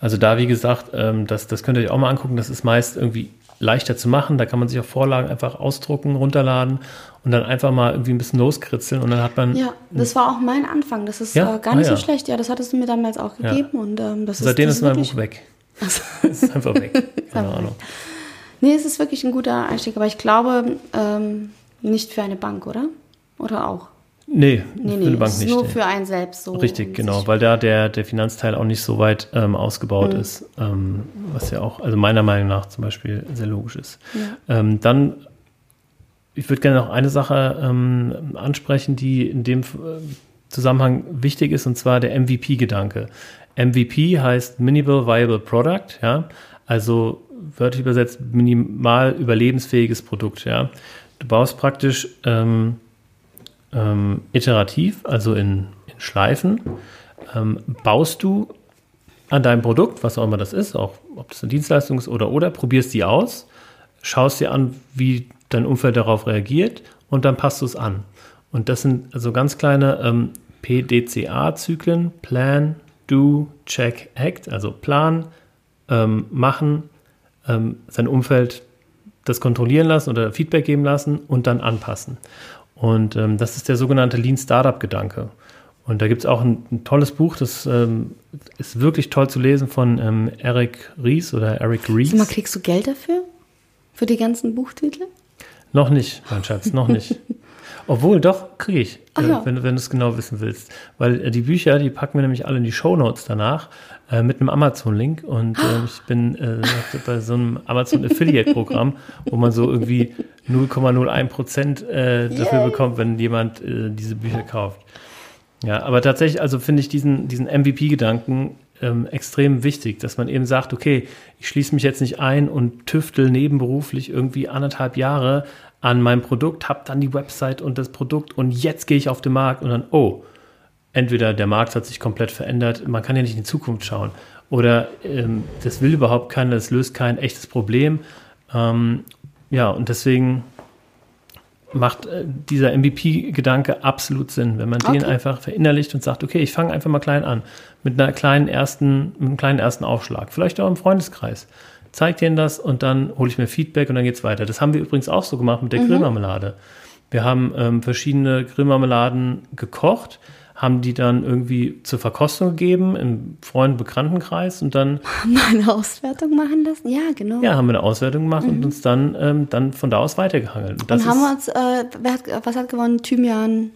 Also da, wie gesagt, ähm, das, das könnt ihr euch auch mal angucken. Das ist meist irgendwie leichter zu machen. Da kann man sich auch Vorlagen einfach ausdrucken, runterladen und dann einfach mal irgendwie ein bisschen loskritzeln und dann hat man Ja, das war auch mein Anfang. Das ist Ja? äh, gar Ah, nicht ja. so schlecht. Ja, das hattest du mir damals auch Ja. gegeben. Und ähm, das seitdem ist, ist das mein wirklich- Buch weg. Es ist einfach weg. [LAUGHS] Keine einfach Ahnung. Nee, es ist wirklich ein guter Einstieg. Aber ich glaube, ähm, nicht für eine Bank, oder? Oder auch? Nee, Nee, für nee, eine Bank nicht. nur nee. für einen selbst so. Richtig, genau, weil da der, der Finanzteil auch nicht so weit ähm, ausgebaut Mhm. ist, ähm, was ja auch, also meiner Meinung nach zum Beispiel sehr logisch ist. Ähm, dann, ich würde gerne noch eine Sache ähm, ansprechen, die in dem äh, Zusammenhang wichtig ist, und zwar der MVP-Gedanke. MVP heißt Minimal Viable Product, ja, also wörtlich übersetzt minimal überlebensfähiges Produkt. Ja, du baust praktisch ähm, ähm, iterativ, also in, in Schleifen, ähm, baust du an deinem Produkt, was auch immer das ist, auch ob das eine Dienstleistung ist oder oder, probierst die aus, schaust dir an, wie dein Umfeld darauf reagiert und dann passt du es an. Und das sind also ganz kleine ähm, PDCA-Zyklen, Plan, Do, Check, Act, also Plan, ähm, machen, ähm, sein Umfeld das kontrollieren lassen oder Feedback geben lassen und dann anpassen. Und ähm, das ist der sogenannte Lean Startup-Gedanke. Und da gibt es auch ein, ein, tolles Buch, das ähm, ist wirklich toll zu lesen von ähm, Eric Ries oder Eric Ries. Mal, kriegst du Geld dafür? Für die ganzen Buchtitel? Noch nicht, mein Schatz, noch nicht. [LAUGHS] Obwohl, doch, kriege ich, Ach ja. wenn, wenn du es genau wissen willst. Weil äh, die Bücher, die packen wir nämlich alle in die Shownotes danach äh, mit einem Amazon-Link. Und äh, ich bin äh, bei so einem Amazon-Affiliate-Programm, wo man so irgendwie 0,01 Prozent äh, dafür bekommt, wenn jemand äh, diese Bücher kauft. Ja, aber tatsächlich, also finde ich diesen, diesen MVP-Gedanken ähm, extrem wichtig, dass man eben sagt, okay, ich schließe mich jetzt nicht ein und tüftel nebenberuflich irgendwie anderthalb Jahre an meinem Produkt, habe dann die Website und das Produkt und jetzt gehe ich auf den Markt und dann, oh, entweder der Markt hat sich komplett verändert, man kann ja nicht in die Zukunft schauen oder ähm, das will überhaupt keiner, das löst kein echtes Problem. Ähm, ja, und deswegen macht äh, dieser MVP-Gedanke absolut Sinn, wenn man den Okay. einfach verinnerlicht und sagt, okay, ich fange einfach mal klein an, mit einer kleinen ersten, mit einem kleinen ersten Aufschlag, vielleicht auch im Freundeskreis. Zeig denen das und dann hole ich mir Feedback und dann geht's weiter. Das haben wir übrigens auch so gemacht mit der Grillmarmelade. Wir haben ähm, verschiedene Grillmarmeladen gekocht, haben die dann irgendwie zur Verkostung gegeben im Freund- und Bekanntenkreis und dann Mal eine Auswertung machen lassen? Ja, genau. ja, haben wir eine Auswertung gemacht und uns dann, ähm, dann von da aus weitergehangelt. Und Und haben wir uns, äh, hat, was hat gewonnen? Thymian,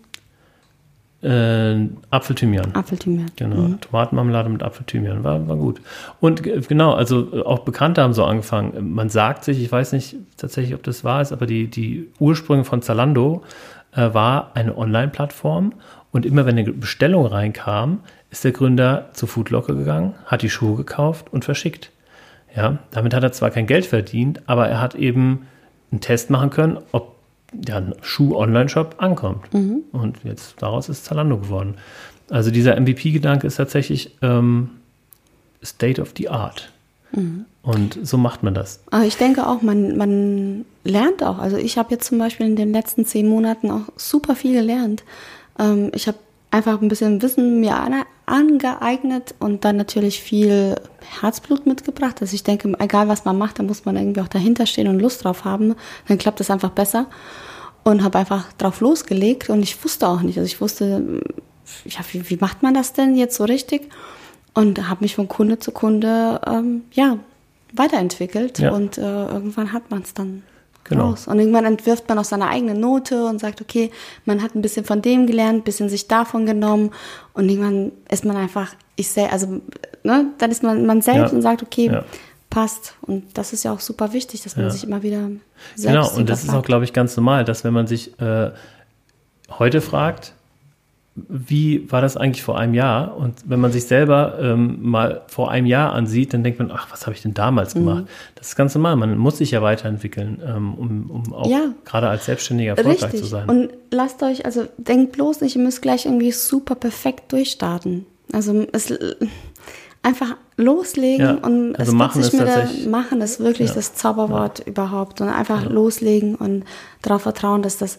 äh, Apfelthymian. Apfelthymian. Genau, Tomatenmarmelade mit Apfelthymian, war, war gut. Und äh, genau, also äh, auch Bekannte haben so angefangen. Man sagt sich, ich weiß nicht tatsächlich, ob das wahr ist, aber die, die Ursprünge von Zalando äh, war eine Online-Plattform und immer wenn eine Bestellung reinkam, ist der Gründer zu Foodlocker gegangen, hat die Schuhe gekauft und verschickt. Ja, damit hat er zwar kein Geld verdient, aber er hat eben einen Test machen können, ob ein Schuh-Online-Shop ankommt. Und jetzt daraus ist Zalando geworden. Also dieser MVP-Gedanke ist tatsächlich ähm, State of the Art. Und so macht man das. Aber ich denke auch, man, man lernt auch. Also ich habe jetzt zum Beispiel in den letzten zehn Monaten auch super viel gelernt. Ähm, ich habe einfach ein bisschen Wissen mir an, angeeignet und dann natürlich viel Herzblut mitgebracht. Also ich denke, egal was man macht, da muss man irgendwie auch dahinter stehen und Lust drauf haben. Dann klappt es einfach besser. Und habe einfach drauf losgelegt und ich wusste auch nicht. Also ich wusste, ja, wie, wie macht man das denn jetzt so richtig? Und habe mich von Kunde zu Kunde ähm, ja, weiterentwickelt Ja. und äh, irgendwann hat man es dann Genau. raus. Und irgendwann entwirft man auch seine eigene Note und sagt, okay, man hat ein bisschen von dem gelernt, ein bisschen sich davon genommen und irgendwann ist man einfach, ich sel also, ne, dann ist man man selbst Ja. und sagt, okay, Ja. passt. Und das ist ja auch super wichtig, dass man Ja. sich immer wieder selbst Genau, und das ist auch, glaube ich, ganz normal, dass wenn man sich äh, heute fragt, wie war das eigentlich vor einem Jahr? Und wenn man sich selber ähm, mal vor einem Jahr ansieht, dann denkt man, ach, was habe ich denn damals Mhm. gemacht? Das ist ganz normal. Man muss sich ja weiterentwickeln, ähm, um, um auch Ja. gerade als Selbstständiger erfolgreich Richtig. zu sein. Und lasst euch, also denkt bloß nicht, ihr müsst gleich irgendwie super perfekt durchstarten. Also es einfach loslegen Ja, und also es machen sich da, tatsächlich- machen ist wirklich Ja. das Zauberwort überhaupt und einfach loslegen und darauf vertrauen, dass das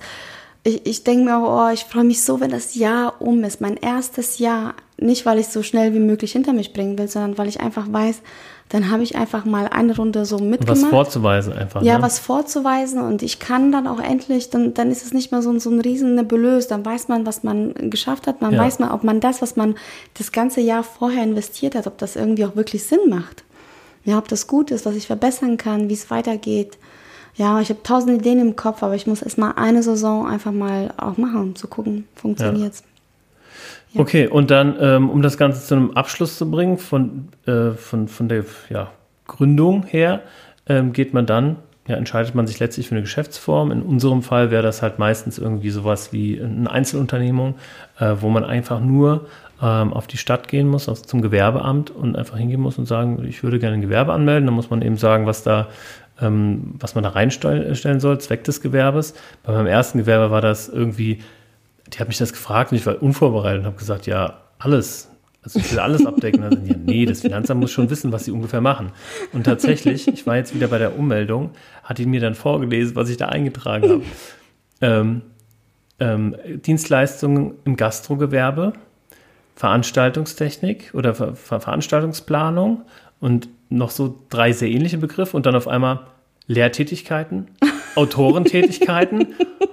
ich, ich denke mir auch, oh, ich freue mich so, wenn das Jahr um ist, mein erstes Jahr. Nicht, weil ich es so schnell wie möglich hinter mich bringen will, sondern weil ich einfach weiß, dann habe ich einfach mal eine Runde so mitgemacht. was vorzuweisen einfach. Ja, ne? was vorzuweisen und ich kann dann auch endlich, dann, dann ist es nicht mehr so, ein- so ein riesen Nebulös, dann weiß man, was man geschafft hat, man Ja. weiß man, ob man das, was man das ganze Jahr vorher investiert hat, ob das irgendwie auch wirklich Sinn macht. Ja, ob das gut ist, was ich verbessern kann, wie es weitergeht. Ja, ich habe tausend Ideen im Kopf, aber ich muss erst mal eine Saison einfach mal auch machen, um zu gucken, funktioniert's. Ja. Okay, und dann, ähm, um das Ganze zu einem Abschluss zu bringen, von, äh, von, von der ja, Gründung her, ähm, geht man dann ja, entscheidet man sich letztlich für eine Geschäftsform. In unserem Fall wäre das halt meistens irgendwie sowas wie eine Einzelunternehmung, äh, wo man einfach nur ähm, auf die Stadt gehen muss, also zum Gewerbeamt und einfach hingehen muss und sagen, ich würde gerne ein Gewerbe anmelden. Dann muss man eben sagen, was da ähm, was man da reinstellen soll, Zweck des Gewerbes. Bei meinem ersten Gewerbe war das irgendwie, die hat mich das gefragt und ich war unvorbereitet und habe gesagt, ja, alles. Also ich will alles [LAUGHS] abdecken. Dann sind die, ja, nee, das Finanzamt muss schon wissen, was sie ungefähr machen. Und tatsächlich, ich war jetzt wieder bei der Ummeldung, hat die mir dann vorgelesen, was ich da eingetragen habe. Ähm, ähm, Dienstleistungen im Gastrogewerbe, Veranstaltungstechnik oder Ver Ver Veranstaltungsplanung und noch so drei sehr ähnliche Begriffe und dann auf einmal Lehrtätigkeiten, [LAUGHS] Autorentätigkeiten.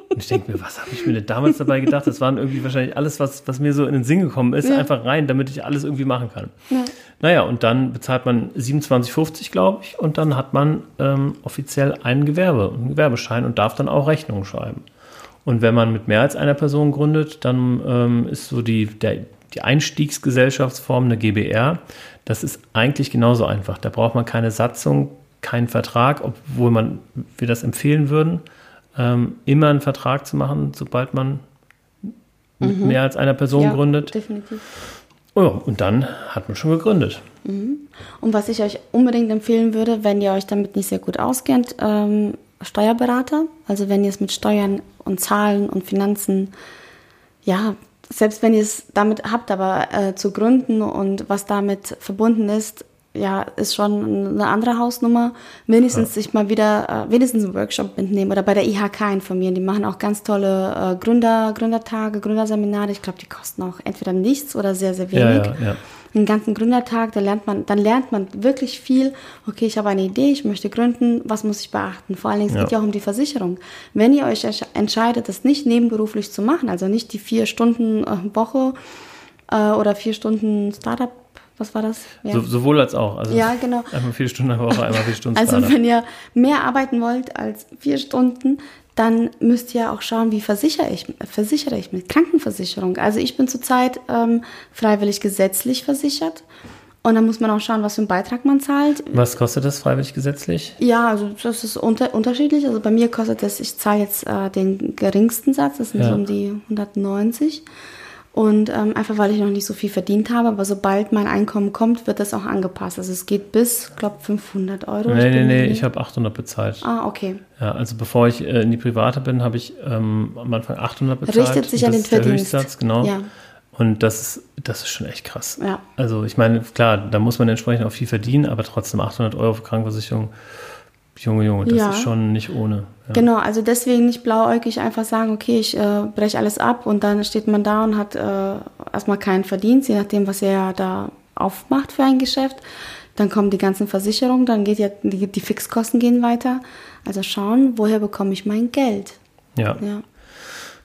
Und ich denke mir, was habe ich mir denn damals dabei gedacht? Das waren irgendwie wahrscheinlich alles, was, was mir so in den Sinn gekommen ist, ja. einfach rein, damit ich alles irgendwie machen kann. Ja. Naja, und dann bezahlt man 27,50, glaube ich, und dann hat man ähm, offiziell ein Gewerbe, einen Gewerbeschein und darf dann auch Rechnungen schreiben. Und wenn man mit mehr als einer Person gründet, dann ähm, ist so die, der, die Einstiegsgesellschaftsform eine GBR. Das ist eigentlich genauso einfach. Da braucht man keine Satzung, keinen Vertrag, obwohl man, wir das empfehlen würden, ähm, immer einen Vertrag zu machen, sobald man mit mhm. mehr als einer Person ja, gründet. Definitiv. Oh, und dann hat man schon gegründet. Mhm. Und was ich euch unbedingt empfehlen würde, wenn ihr euch damit nicht sehr gut auskennt, ähm, Steuerberater. Also wenn ihr es mit Steuern und Zahlen und Finanzen ja selbst wenn ihr es damit habt, aber äh, zu gründen und was damit verbunden ist, ja, ist schon eine andere Hausnummer. Wenigstens ja. sich mal wieder, äh, wenigstens einen Workshop mitnehmen oder bei der IHK informieren. Die machen auch ganz tolle äh, Gründer, Gründertage, Gründerseminare. Ich glaube, die kosten auch entweder nichts oder sehr, sehr wenig. Ja, ja, einen ganzen Gründertag, da lernt man, dann lernt man wirklich viel. Okay, ich habe eine Idee, ich möchte gründen, was muss ich beachten? Vor allen Dingen, es ja. geht ja auch um die Versicherung. Wenn ihr euch entscheidet, das nicht nebenberuflich zu machen, also nicht die vier Stunden äh, Woche äh, oder vier Stunden Startup was war das? Ja. So, sowohl als auch. Also ja, genau. Einmal vier Stunden Woche, einmal vier Stunden. Also wenn ihr mehr arbeiten wollt als vier Stunden, dann müsst ihr auch schauen, wie versichere ich, versichere ich mit Krankenversicherung. Also ich bin zurzeit ähm, freiwillig gesetzlich versichert. Und dann muss man auch schauen, was für einen Beitrag man zahlt. Was kostet das freiwillig gesetzlich? Ja, also das ist unter, unterschiedlich. Also bei mir kostet das, ich zahle jetzt äh, den geringsten Satz, das sind ja. so um die 190. Und ähm, einfach weil ich noch nicht so viel verdient habe, aber sobald mein Einkommen kommt, wird das auch angepasst. Also es geht bis, glaube 500 Euro. Nee, nee, nee, ich habe 800 bezahlt. Ah, okay. Ja, also bevor ich äh, in die Private bin, habe ich ähm, am Anfang 800 bezahlt. Richtet sich an den Verdienst. Der Höchstsatz, genau. Ja. Und das ist, das ist schon echt krass. Ja. Also ich meine, klar, da muss man entsprechend auch viel verdienen, aber trotzdem 800 Euro für Krankenversicherung Junge, Junge, das ja. ist schon nicht ohne. Ja. Genau, also deswegen nicht blauäugig einfach sagen, okay, ich äh, breche alles ab und dann steht man da und hat äh, erstmal keinen Verdienst, je nachdem, was er da aufmacht für ein Geschäft. Dann kommen die ganzen Versicherungen, dann geht ja die, die Fixkosten gehen weiter. Also schauen, woher bekomme ich mein Geld? Ja. ja.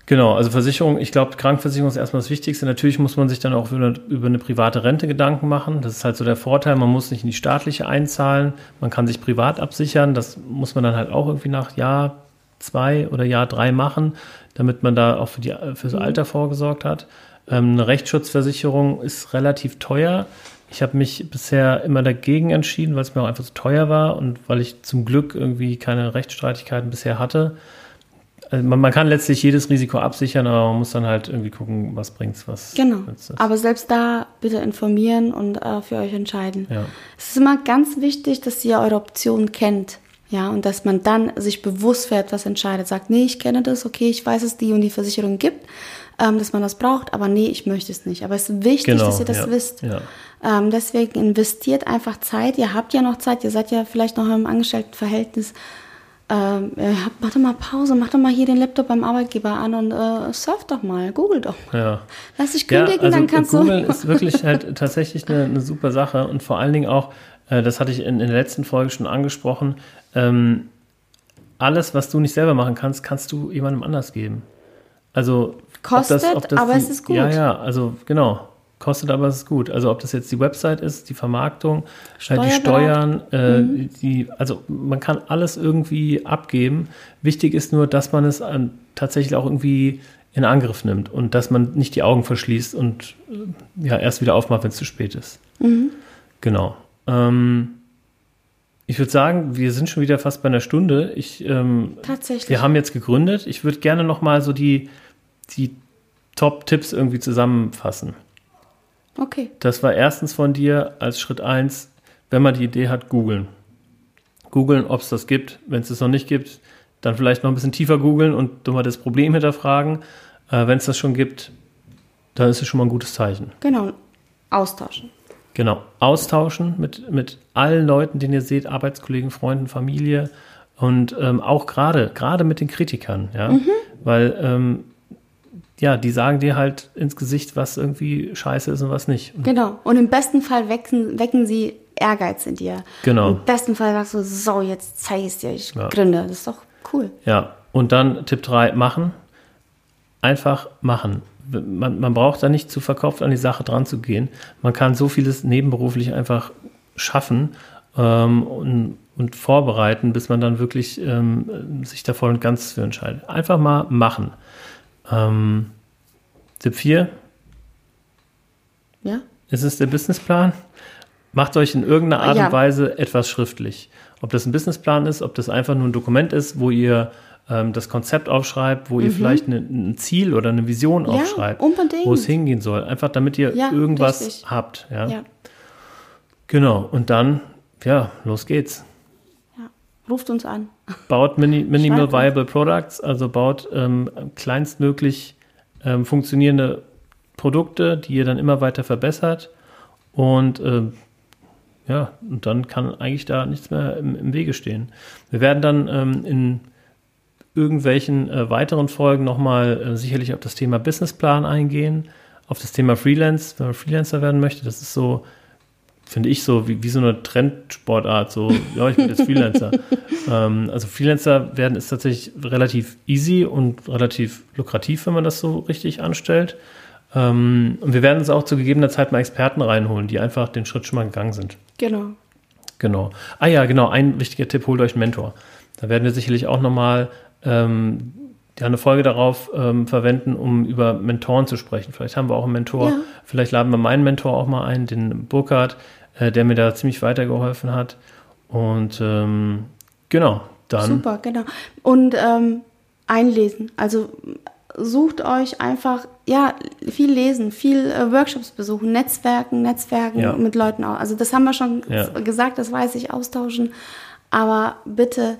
Genau, also Versicherung, ich glaube, Krankenversicherung ist erstmal das Wichtigste. Natürlich muss man sich dann auch über eine, über eine, private Rente Gedanken machen. Das ist halt so der Vorteil, man muss nicht in die staatliche einzahlen, man kann sich privat absichern. Das muss man dann halt auch irgendwie nach Jahr zwei oder Jahr drei machen, damit man da auch für die, fürs mhm. Alter vorgesorgt hat. Ähm, eine Rechtsschutzversicherung ist relativ teuer. Ich habe mich bisher immer dagegen entschieden, weil es mir auch einfach zu teuer war und weil ich zum Glück irgendwie keine Rechtsstreitigkeiten bisher hatte also man, man, kann letztlich jedes Risiko absichern, aber man muss dann halt irgendwie gucken, was bringt's, was. Genau. Aber selbst da bitte informieren und äh, für euch entscheiden. Ja. Es ist immer ganz wichtig, dass ihr eure Optionen kennt. Ja, und dass man dann sich bewusst für etwas entscheidet, sagt, nee, ich kenne das, okay, ich weiß, dass die und die Versicherung gibt, ähm, dass man das braucht, aber nee, ich möchte es nicht. Aber es ist wichtig, genau, dass ihr das ja, wisst. Ja. Ähm, deswegen investiert einfach Zeit. Ihr habt ja noch Zeit, ihr seid ja vielleicht noch im Angestelltenverhältnis ähm, mach doch mal Pause, mach doch mal hier den Laptop beim Arbeitgeber an und äh, surf doch mal, google doch. Ja. Lass dich kündigen, ja, also dann kannst Google du. ist wirklich halt [LAUGHS] tatsächlich eine, eine, super Sache und vor allen Dingen auch, äh, das hatte ich in, in, der letzten Folge schon angesprochen, ähm, alles, was du nicht selber machen kannst, kannst du jemandem anders geben. Also kostet, ob das, ob das aber die, es ist gut. Ja, ja, also genau. Kostet aber es ist gut. Also ob das jetzt die Website ist, die Vermarktung, halt die Steuern, äh, mhm. die, also man kann alles irgendwie abgeben. Wichtig ist nur, dass man es an, tatsächlich auch irgendwie in Angriff nimmt und dass man nicht die Augen verschließt und äh, ja erst wieder aufmacht, wenn es zu spät ist. Mhm. Genau. Ähm, ich würde sagen, wir sind schon wieder fast bei einer Stunde. Ich, ähm, Tatsächlich. Wir haben jetzt gegründet. Ich würde gerne noch mal so die, die Top-Tipps irgendwie zusammenfassen. Okay. Das war erstens von dir als Schritt eins, wenn man die Idee hat, googeln. Googeln, ob es das gibt. Wenn es das noch nicht gibt, dann vielleicht noch ein bisschen tiefer googeln und mal das Problem hinterfragen. Äh, wenn es das schon gibt, dann ist es schon mal ein gutes Zeichen. Genau. Austauschen. Genau, austauschen mit, mit allen Leuten, den ihr seht, Arbeitskollegen, Freunden, Familie und ähm, auch gerade, gerade mit den Kritikern, ja, weil ähm, ja, die sagen dir halt ins Gesicht, was irgendwie scheiße ist und was nicht. Genau. Und im besten Fall wecken, wecken sie Ehrgeiz in dir. Genau. Im besten Fall sagst du, so, jetzt zeige ich es dir, ich Ja. gründe. Das ist doch cool. Ja, und dann Tipp 3, machen. Einfach machen. Man, man braucht da nicht zu verkauft an die Sache dran zu gehen. Man kann so vieles nebenberuflich einfach schaffen ähm, und, und vorbereiten, bis man dann wirklich ähm, sich da voll und ganz für entscheidet. Einfach mal machen. Ähm, Tipp 4, Ja? ist es der Businessplan? Macht euch in irgendeiner Art Ja. und Weise etwas schriftlich. Ob das ein Businessplan ist, ob das einfach nur ein Dokument ist, wo ihr ähm, das Konzept aufschreibt, wo ihr vielleicht eine, ein Ziel oder eine Vision Mhm. Ja, aufschreibt, unbedingt. wo es hingehen soll. Einfach damit ihr Ja, irgendwas richtig. habt. Ja. Genau. Und dann, ja, los geht's. Ruft uns an. Baut mini, [LAUGHS] Minimal. Viable Products, also baut ähm, kleinstmöglich ähm, funktionierende Produkte, die ihr dann immer weiter verbessert. Und ähm, ja, und dann kann eigentlich da nichts mehr im, im Wege stehen. Wir werden dann ähm, in irgendwelchen äh, weiteren Folgen nochmal äh, sicherlich auf das Thema Businessplan eingehen, auf das Thema Freelance, wenn man Freelancer werden möchte. Das ist so, finde ich, so wie, wie so eine Trendsportart. So, ja, ich bin jetzt Freelancer. [LAUGHS] ähm, also Freelancer werden ist tatsächlich relativ easy und relativ lukrativ, wenn man das so richtig anstellt. Ähm, und wir werden uns auch zu gegebener Zeit mal Experten reinholen, die einfach den Schritt schon mal gegangen sind. Genau. Genau. Ah ja, genau, ein wichtiger Tipp, holt euch einen Mentor. Da werden wir sicherlich auch nochmal ähm, ja, eine Folge darauf ähm, verwenden, um über Mentoren zu sprechen. Vielleicht haben wir auch einen Mentor, Ja. vielleicht laden wir meinen Mentor auch mal ein, den Burkhard, äh, der mir da ziemlich weitergeholfen hat. Und ähm, genau, dann Super, genau. Und ähm, einlesen. Also sucht euch einfach, ja, viel lesen, viel äh, Workshops besuchen, Netzwerken, Netzwerken Ja. mit Leuten auch. Also das haben wir schon Ja. gesagt, das weiß ich, austauschen. Aber bitte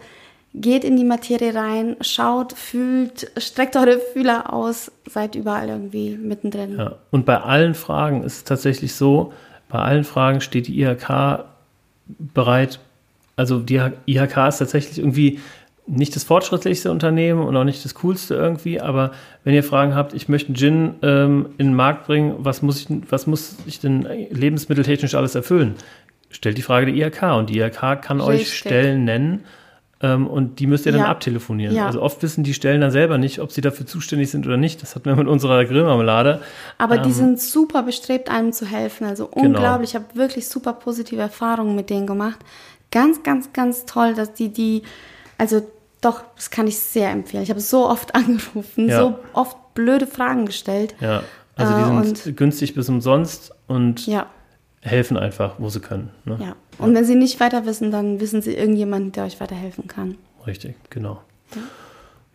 geht in die Materie rein, schaut, fühlt, streckt eure Fühler aus, seid überall irgendwie mittendrin. Ja. Und bei allen Fragen ist es tatsächlich so, bei allen Fragen steht die IHK bereit. Also die IHK ist tatsächlich irgendwie nicht das fortschrittlichste Unternehmen und auch nicht das coolste irgendwie, aber wenn ihr Fragen habt, ich möchte einen Gin ähm, in den Markt bringen, was muss ich, was muss ich denn lebensmitteltechnisch alles erfüllen? Stellt die Frage der IHK und die IHK kann euch Richtig. Stellen nennen ähm, und die müsst ihr dann Ja. abtelefonieren. Ja. Also oft wissen die Stellen dann selber nicht, ob sie dafür zuständig sind oder nicht. Das hatten wir mit unserer Grillmarmelade. Aber die Ähm, sind super bestrebt, einem zu helfen. Also unglaublich. Ich habe wirklich super positive Erfahrungen mit denen gemacht. Ganz, ganz, ganz toll, dass die die, also doch, das kann ich sehr empfehlen. Ich habe so oft [LAUGHS] angerufen, Ja. so oft blöde Fragen gestellt. Ja, also Äh, die sind und- günstig bis umsonst und Ja, helfen einfach, wo sie können. Ne? ja. Und wenn sie nicht weiter wissen, dann wissen sie irgendjemanden, der euch weiterhelfen kann. Richtig, genau.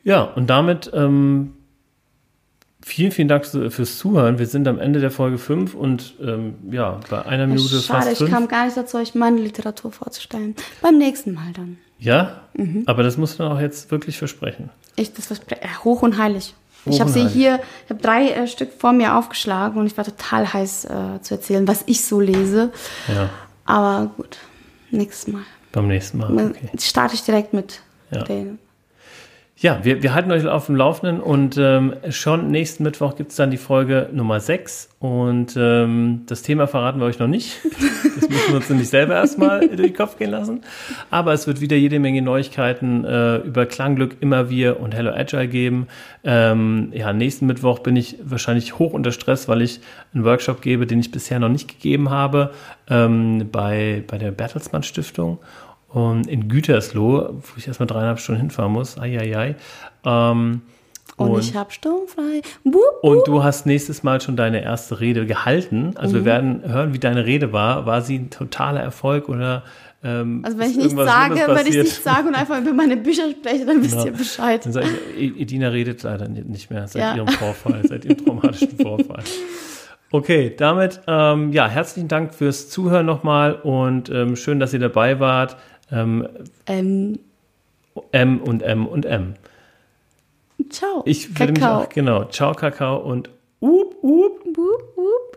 Ja, und damit ähm, vielen, vielen Dank fürs Zuhören. Wir sind am Ende der Folge 5 und ähm, ja, bei einer Minute Schade, fast ich 5. kam gar nicht dazu, euch meine Literatur vorzustellen. Beim nächsten Mal dann. Ja, Mhm. aber das musst du dann auch jetzt wirklich versprechen. Ich, das verspreche, äh, hoch und heilig. Ich habe sie heilig. hier, ich habe drei äh, Stück vor mir aufgeschlagen und ich war total heiß äh, zu erzählen, was ich so lese. Ja, Aber gut, nächstes Mal. beim nächsten Mal. Okay. Starte ich direkt mit Ja. den. Ja, wir, wir halten euch auf dem Laufenden und ähm, schon nächsten Mittwoch gibt es dann die Folge Nummer 6 und ähm, das Thema verraten wir euch noch nicht. [LAUGHS] Das müssen wir uns nämlich selber erstmal durch den Kopf gehen lassen. Aber es wird wieder jede Menge Neuigkeiten äh, über Klangglück, immer wir und Hello Agile geben. Ähm, ja, nächsten Mittwoch bin ich wahrscheinlich hoch unter Stress, weil ich einen Workshop gebe, den ich bisher noch nicht gegeben habe, ähm, bei, bei der Bertelsmann Stiftung. Und in Gütersloh, wo ich erstmal dreieinhalb Stunden hinfahren muss. Eieiei. Ähm, Und, ich habe sturmfrei. Wup, und du hast nächstes Mal schon deine erste Rede gehalten. Also wir werden hören, wie deine Rede war. War sie ein totaler Erfolg oder ähm, Also wenn ich nichts sage, wenn ich nichts sage und einfach über meine Bücher spreche, dann wisst Genau. ihr Bescheid. Dann sage ich, Edina redet leider ni- nicht mehr seit Ja. ihrem Vorfall, seit ihrem traumatischen Vorfall. Okay, damit, ähm, ja, herzlichen Dank fürs Zuhören nochmal und ähm, schön, dass ihr dabei wart. Ähm, Ähm, M und M und M. ciao. Ich würde mich Kakao. auch, genau, ciao Kakao und up, up. Wup, wup.